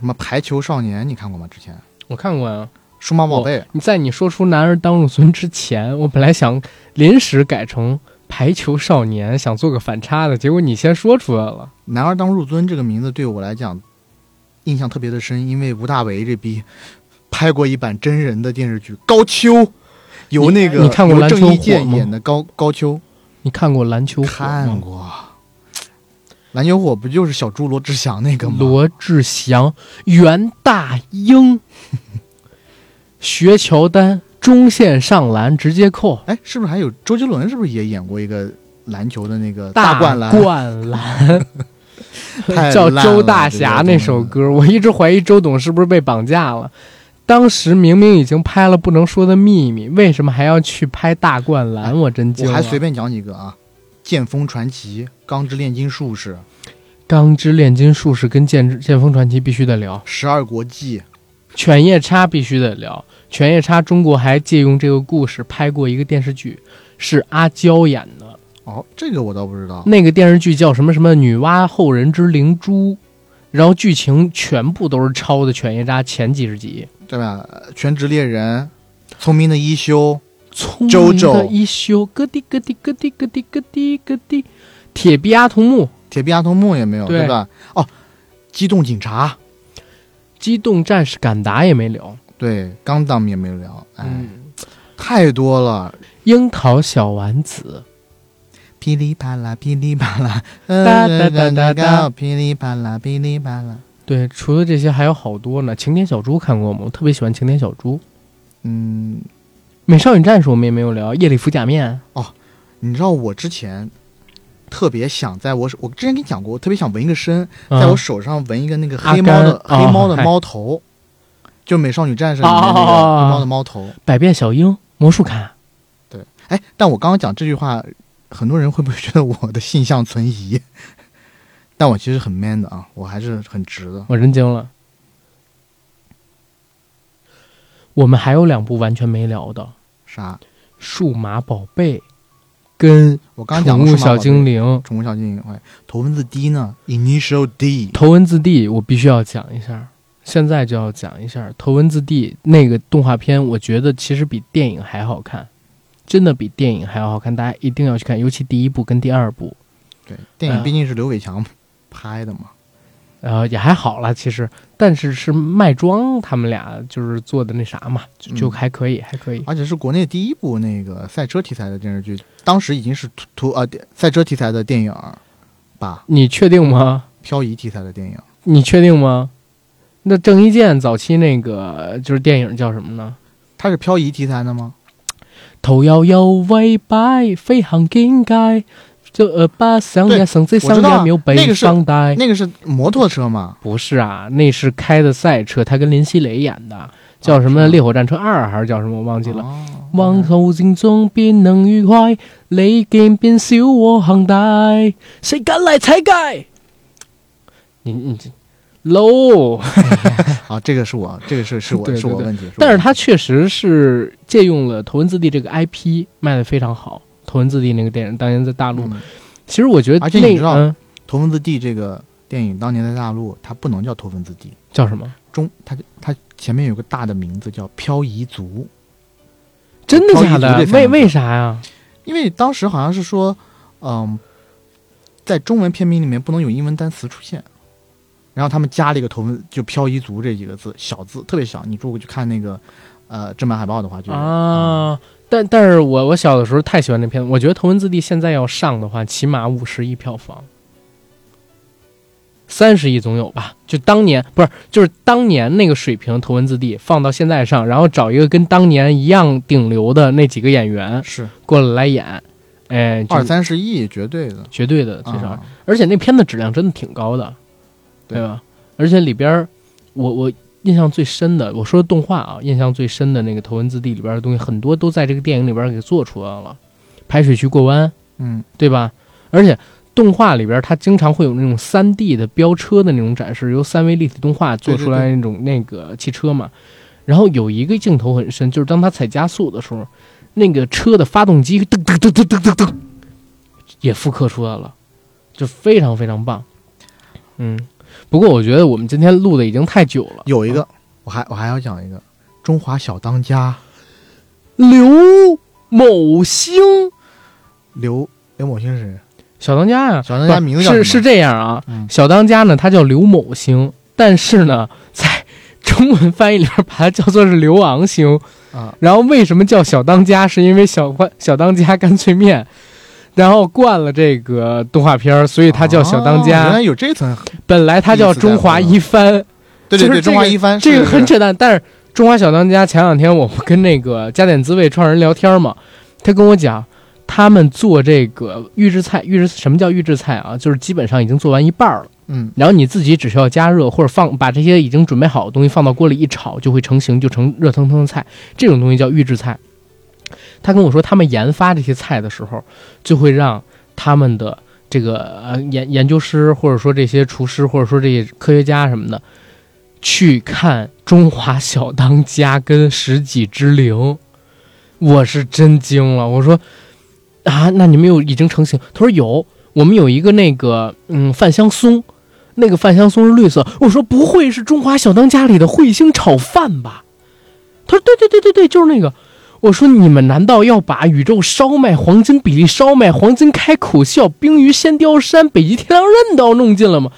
什么排球少年你看过吗？之前我看过呀。数码宝贝，你在你说出“男儿当入樽”之前，我本来想临时改成“排球少年”，想做个反差的，结果你先说出来了。男儿当入樽这个名字对我来讲印象特别的深，因为吴大维这逼拍过一版真人的电视剧《高秋》，由那个你看过郑伊健演的高高秋，你看过篮球火？看过。篮球火不就是小猪罗志祥那个吗？罗志祥、袁大英、学乔丹，中线上篮直接扣，哎，是不是还有周杰伦？是不是也演过一个篮球的那个大灌篮？灌篮 叫周大侠那首歌，我一直怀疑周董是不是被绑架了。当时明明已经拍了《不能说的秘密》，为什么还要去拍大灌篮？哎我真惊了。我还随便讲几个啊，《剑锋传奇》《钢之炼金术士》《钢之炼金术士跟剑之剑锋传奇必须得聊，十二国记》犬夜叉必须得聊。犬夜叉中国还借用这个故事拍过一个电视剧，是阿娇演的。哦，这个我倒不知道。那个电视剧叫什么什么《女娲后人之灵珠》，然后剧情全部都是抄的犬夜叉前几十集。对吧？全职猎人，聪明的一休，聪周周明的一休，咯滴咯滴咯滴咯滴咯滴咯滴，铁臂阿童木，铁臂阿童木也没有，对对吧？哦，机动警察，机动战士敢达也没聊。对，钢弹也没有聊，哎，嗯，太多了。樱桃小丸子，噼里啪啦，噼里啪啦，哒哒哒哒哒噼里啪啦，噼里啪啦。对，除了这些还有好多呢。晴天小猪看过吗？我特别喜欢晴天小猪。嗯，美少女战士我们也没有聊，夜里服假面哦。你知道我之前特别想在我手，我之前跟你讲过，我特别想纹一个身，嗯在我手上纹一个那个黑猫的甘黑猫的猫头，就美少女战士里面那个哦黑猫的猫头。百变小樱、魔术卡，对，哎，但我刚刚讲这句话，很多人会不会觉得我的性向存疑？但我其实很 man 的啊，我还是很直的。我真惊了。我们还有两部完全没聊的，《啥？数码宝贝》跟我刚讲《宠物小精灵》。宠物小精灵，哎，头文字 D 呢？Initial D，头文字 D 我必须要讲一下，现在就要讲一下头文字 D 那个动画片，我觉得其实比电影还好看，真的比电影还要好看，大家一定要去看，尤其第一部跟第二部，对，电哎影毕竟是刘伟强拍的嘛。呃，也还好啦，其实，但是是麦庄他们俩就是做的那啥嘛，就还可以，还可以。而且是国内第一部那个赛车题材的电视剧，当时已经是图图啊赛车题材的电影儿吧，你确定吗？漂移题材的电影。你确定吗？那郑伊健早期那个就是电影叫什么呢？他是漂移题材的吗？头摇摇尾摆，飞行境界，就呃把上对呀生在我知道啊上呀没有被那个是。那个是摩托车吗？不是啊，那是开的赛车，他跟林熙蕾演的，叫什么《烈火战车二》还是叫什么？我忘记了。哦往後戰中便能愉快，你見便小我行大，谁敢来踩界？你你这 low，啊，这个是我，这个是是我是我问题。但是他他确实是借用了《头文字 D》这个 IP 卖的非常好，《头文字 D》那个电影当年在大陆，其实我觉得而且你知道嗯头文字 D 这个电影当年在大陆，它不能叫头文字 D，叫什么？中它它前面有个大的名字叫漂移族，真的假的为为啥呀？因为当时好像是说，嗯，在中文片名里面不能有英文单词出现，然后他们加了一个头文，就漂移族这几个字，小字特别小，你如果去看那个呃正版海报的话就，嗯。啊，但但是我我小的时候太喜欢那片子，我觉得《头文字 D》现在要上的话，起码五十亿票房，三十亿总有吧？就当年不是，就是当年那个水平，《头文字 D》放到现在上，然后找一个跟当年一样顶流的那几个演员是。过来来演，哎，就二三十亿绝对的，绝对的，其实，啊。而且那片子质量真的挺高的，对吧？而且里边儿，我我印象最深的，我说的动画啊，印象最深的那个《头文字 D》里边的东西，很多都在这个电影里边给做出来了，排水渠过弯，嗯对吧？而且动画里边它经常会有那种三 D 的飙车的那种展示，由三维立体动画做出来那种那个汽车嘛。然后有一个镜头很深，就是当它踩加速的时候，那个车的发动机噔噔噔噔噔噔噔也复刻出来了，就非常非常棒。嗯，不过我觉得我们今天录的已经太久了。有一个，我还我还要讲一个中华小当家刘某星，刘刘某星是谁？小当家呀、小当家名字是是这样啊，嗯小当家呢，他叫刘某星，但是呢，在中文翻译里边把它叫做是刘昂星。啊，然后为什么叫小当家？是因为小关小当家干脆面，然后灌了这个动画片儿，所以他叫小当哦原家。来有这层，本来他叫中华一番，对对对，就是这个中华一番，这个很扯淡。但是中华小当家前两天我们跟那个加点滋味创始人聊天嘛，他跟我讲，他们做这个预制菜，预制什么叫预制菜啊？就是基本上已经做完一半了。嗯然后你自己只需要加热或者放把这些已经准备好的东西放到锅里一炒，就会成型，就成热腾腾的菜。这种东西叫预制菜。他跟我说，他们研发这些菜的时候，就会让他们的这个呃研研究师，或者说这些厨师，或者说这些科学家什么的，去看《中华小当家》跟《十几之灵》，我是真惊了。我说啊，那你们有已经成型？他说有。我们有一个那个嗯饭香松，那个饭香松是绿色。我说不会是中华小当家里的彗星炒饭吧？他说对对对对对，就是那个。我说你们难道要把宇宙烧麦、黄金比例烧麦、黄金开口笑、冰鱼仙雕山、北极天狼刃都要弄进了吗？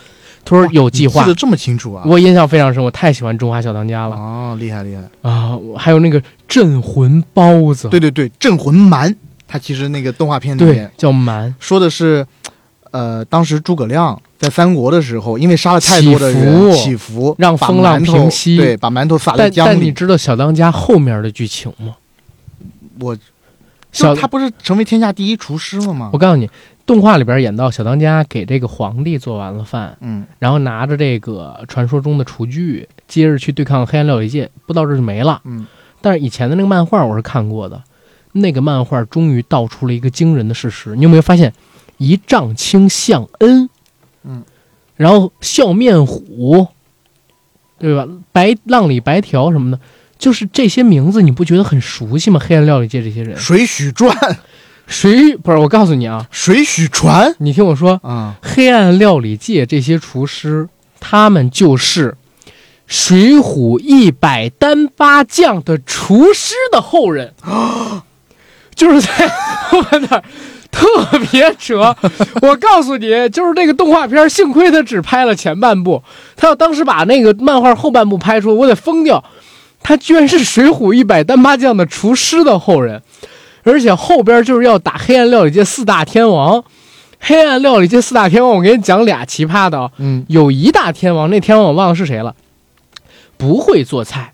他说有计划记得。这么清楚啊？我印象非常深，我太喜欢中华小当家了哦，厉害厉害！啊！还有那个镇魂包子，对对对，镇魂蛮，他其实那个动画片里对面，叫蛮。说的是，呃，当时诸葛亮在三国的时候，因为杀了太多的人，福祈福，把让风浪平息对，把馒头撒在但江里。但你知道小当家后面的剧情吗？我小他不是成为天下第一厨师了吗我？告诉你，动画里边演到小当家给这个皇帝做完了饭，嗯，然后拿着这个传说中的厨具，接着去对抗黑暗料理界，不到这就没了。嗯，但是以前的那个漫画我是看过的，那个漫画终于道出了一个惊人的事实。你有没有发现，一丈青向恩，嗯，然后笑面虎，对吧？白浪里白条什么的，就是这些名字，你不觉得很熟悉吗？黑暗料理界这些人，水许传，水不是？我告诉你啊，水许传你听我说，啊，黑暗料理界这些厨师，他们就是《水浒一百单八将》的厨师的后人，就是在后面那儿特别扯。我告诉你，就是这个动画片，幸亏他只拍了前半部，他要当时把那个漫画后半部拍出，我得疯掉。他居然是《水浒一百单八将》的厨师的后人，而且后边就是要打黑暗料理界四大天王。黑暗料理界四大天王，我给你讲俩奇葩的啊。嗯，有一大天王，那天王我忘了是谁了，不会做菜，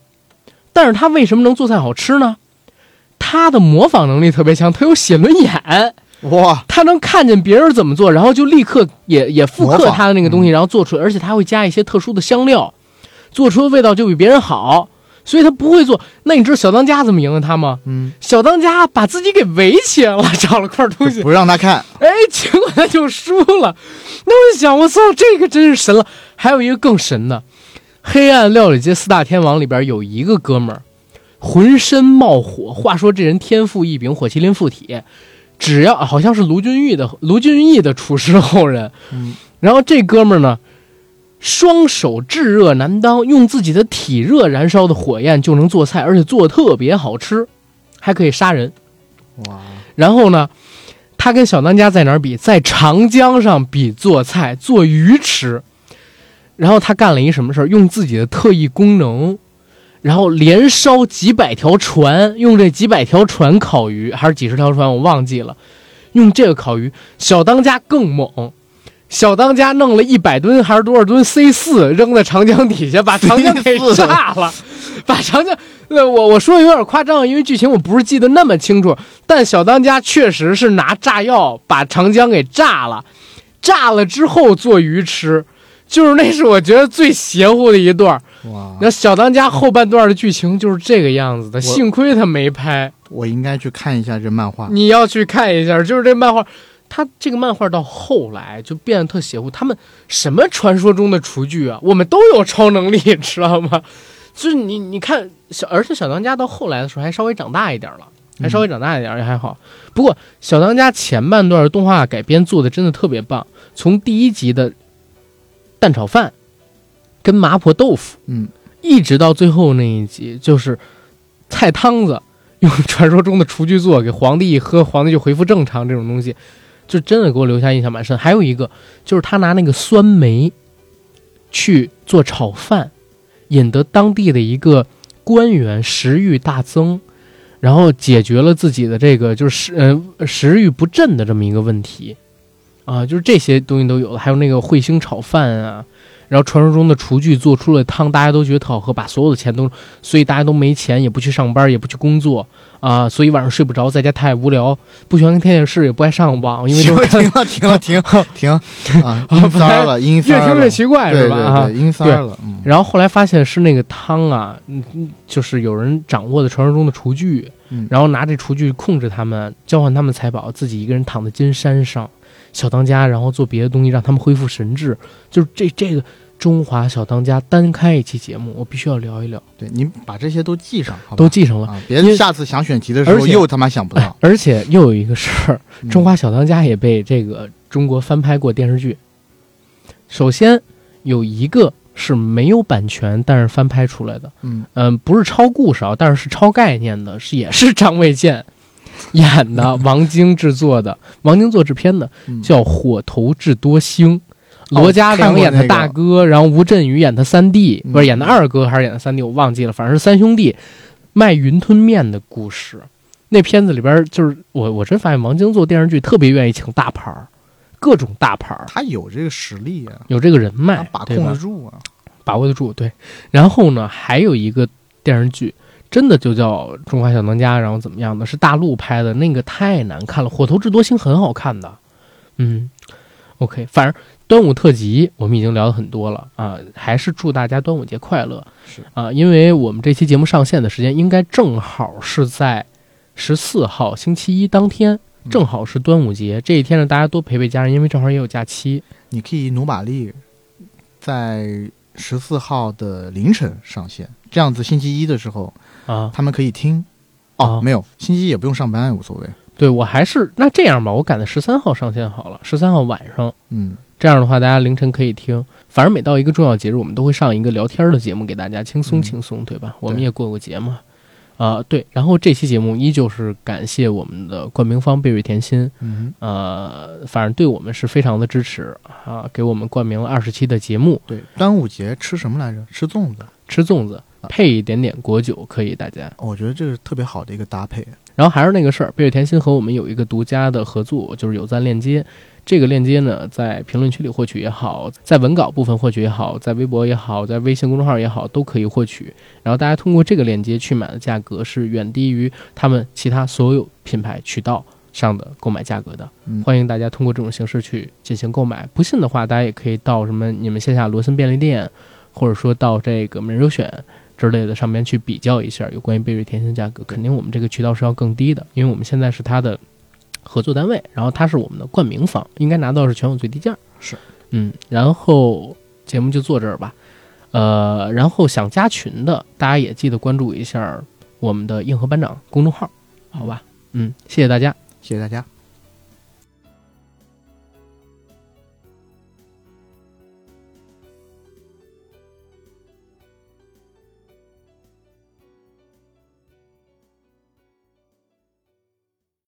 但是他为什么能做菜好吃呢？他的模仿能力特别强，他有写轮眼，哇，他能看见别人怎么做，然后就立刻也也复刻他的那个东西，然后做出来，而且他会加一些特殊的香料，做出的味道就比别人好，所以他不会做。那你知道小当家怎么赢了他吗？嗯，小当家把自己给围起来了，找了块东西不，让他看，哎，结果他就输了。那我就想，我操，这个真是神了。还有一个更神的，《黑暗料理界四大天王》里边有一个哥们儿，浑身冒火。话说这人天赋异禀，火麒麟附体，只要好像是卢俊义的卢俊义的厨师后人。嗯，然后这哥们儿呢，双手炙热难当，用自己的体热燃烧的火焰就能做菜，而且做的特别好吃，还可以杀人。哇，然后呢，他跟小当家在哪儿比？在长江上比做菜，做鱼吃。然后他干了一什么事儿？用自己的特异功能，然后连烧几百条船，用这几百条船烤鱼，还是几十条船，我忘记了。用这个烤鱼，小当家更猛。小当家弄了一百吨还是多少吨 C 四扔在长江底下，把长江给炸了，把长江。呃，我我说的有点夸张，因为剧情我不是记得那么清楚，但小当家确实是拿炸药把长江给炸了，炸了之后做鱼吃，就是那是我觉得最邪乎的一段。哇，那小当家后半段的剧情就是这个样子的，幸亏他没拍。我应该去看一下这漫画。你要去看一下，就是这漫画，它这个漫画到后来就变得特邪乎。他们什么传说中的厨具啊，我们都有超能力，知道吗？就是你你看小，而且小当家到后来的时候还稍微长大一点了，还稍微长大一点也还好。不过小当家前半段动画改编做的真的特别棒，从第一集的蛋炒饭跟麻婆豆腐，嗯，一直到最后那一集，就是菜汤子用传说中的厨具做，给皇帝一喝，皇帝就恢复正常。这种东西，就真的给我留下印象蛮深。还有一个就是他拿那个酸梅去做炒饭，引得当地的一个官员食欲大增，然后解决了自己的这个就是食呃食欲不振的这么一个问题啊，就是这些东西都有了。还有那个彗星炒饭啊。然后传说中的厨具做出了汤，大家都觉得特好喝，把所有的钱都，所以大家都没钱，也不去上班，也不去工作啊，所以晚上睡不着，在家太无聊，不喜欢看电视，也不爱上网，因为停就了，停了，停了，停停啊，阴三了，阴三越听越奇怪，是吧？啊对对，阴三了，嗯，然后后来发现是那个汤啊，就是有人掌握的传说中的厨具，嗯。然后拿这厨具控制他们，交换他们财宝，自己一个人躺在金山上，小当家，然后做别的东西让他们恢复神智，就是这这个中华小当家单开一期节目，我必须要聊一聊，对您把这些都记上，好吧都记上了。啊，别下次想选题的时候又他妈想不到。而且又有一个事儿，嗯中华小当家也被这个中国翻拍过电视剧。首先有一个是没有版权，但是翻拍出来的，嗯嗯，不是抄故事啊，但是是抄概念的，是也是张卫健 演的，王晶制作的，王晶做制片的，嗯叫《火头智多星》。哦罗嘉良演他大看哥，然后吴镇宇演他三弟，嗯不是演的二哥还是演的三弟，我忘记了，反正是三兄弟卖云吞面的故事。那片子里边就是我，我真发现王晶做电视剧特别愿意请大牌儿，各种大牌儿，他有这个实力啊，有这个人脉，把控得？住啊。把握得住，对。然后呢，还有一个电视剧，真的就叫《中华小当家》，然后怎么样的？是大陆拍的，那个太难看了，《火头智多星》很好看的。嗯，OK，反正端午特辑我们已经聊了很多了啊，还是祝大家端午节快乐。是啊，因为我们这期节目上线的时间应该正好是在十四号星期一当天。嗯正好是端午节这一天呢，大家多陪陪家人，因为正好也有假期。你可以努把力，在十四号的凌晨上线，这样子星期一的时候啊，他们可以听。啊哦，没有，星期一也不用上班，无所谓。对我还是那这样吧，我赶在十三号上线好了，十三号晚上，嗯，这样的话大家凌晨可以听。反正每到一个重要节日，我们都会上一个聊天的节目给大家，轻松嗯轻松，对吧？我们也过过节嘛，啊、对。然后这期节目依旧是感谢我们的冠名方贝瑞甜心，嗯呃，反正对我们是非常的支持啊，给我们冠名了二十期的节目，对，端午节吃什么来着？吃粽子。吃粽子啊配一点点果酒，可以大家。哦我觉得这是特别好的一个搭配。然后还是那个事儿，贝瑞甜心和我们有一个独家的合作，就是有赞链接。这个链接呢，在评论区里获取也好，在文稿部分获取也好，在微博也好，在微信公众号也好，都可以获取。然后大家通过这个链接去买的价格是远低于他们其他所有品牌渠道上的购买价格的。嗯欢迎大家通过这种形式去进行购买。不信的话，大家也可以到什么你们线下罗森便利店，或者说到这个每日优选之类的上面去比较一下有关于贝瑞甜心价格。肯定我们这个渠道是要更低的，因为我们现在是它的合作单位，然后它是我们的冠名方，应该拿到是全网最低价。是，嗯，然后节目就做这儿吧。呃，然后想加群的，大家也记得关注一下我们的硬核班长公众号，好吧？嗯，谢谢大家。谢谢大家。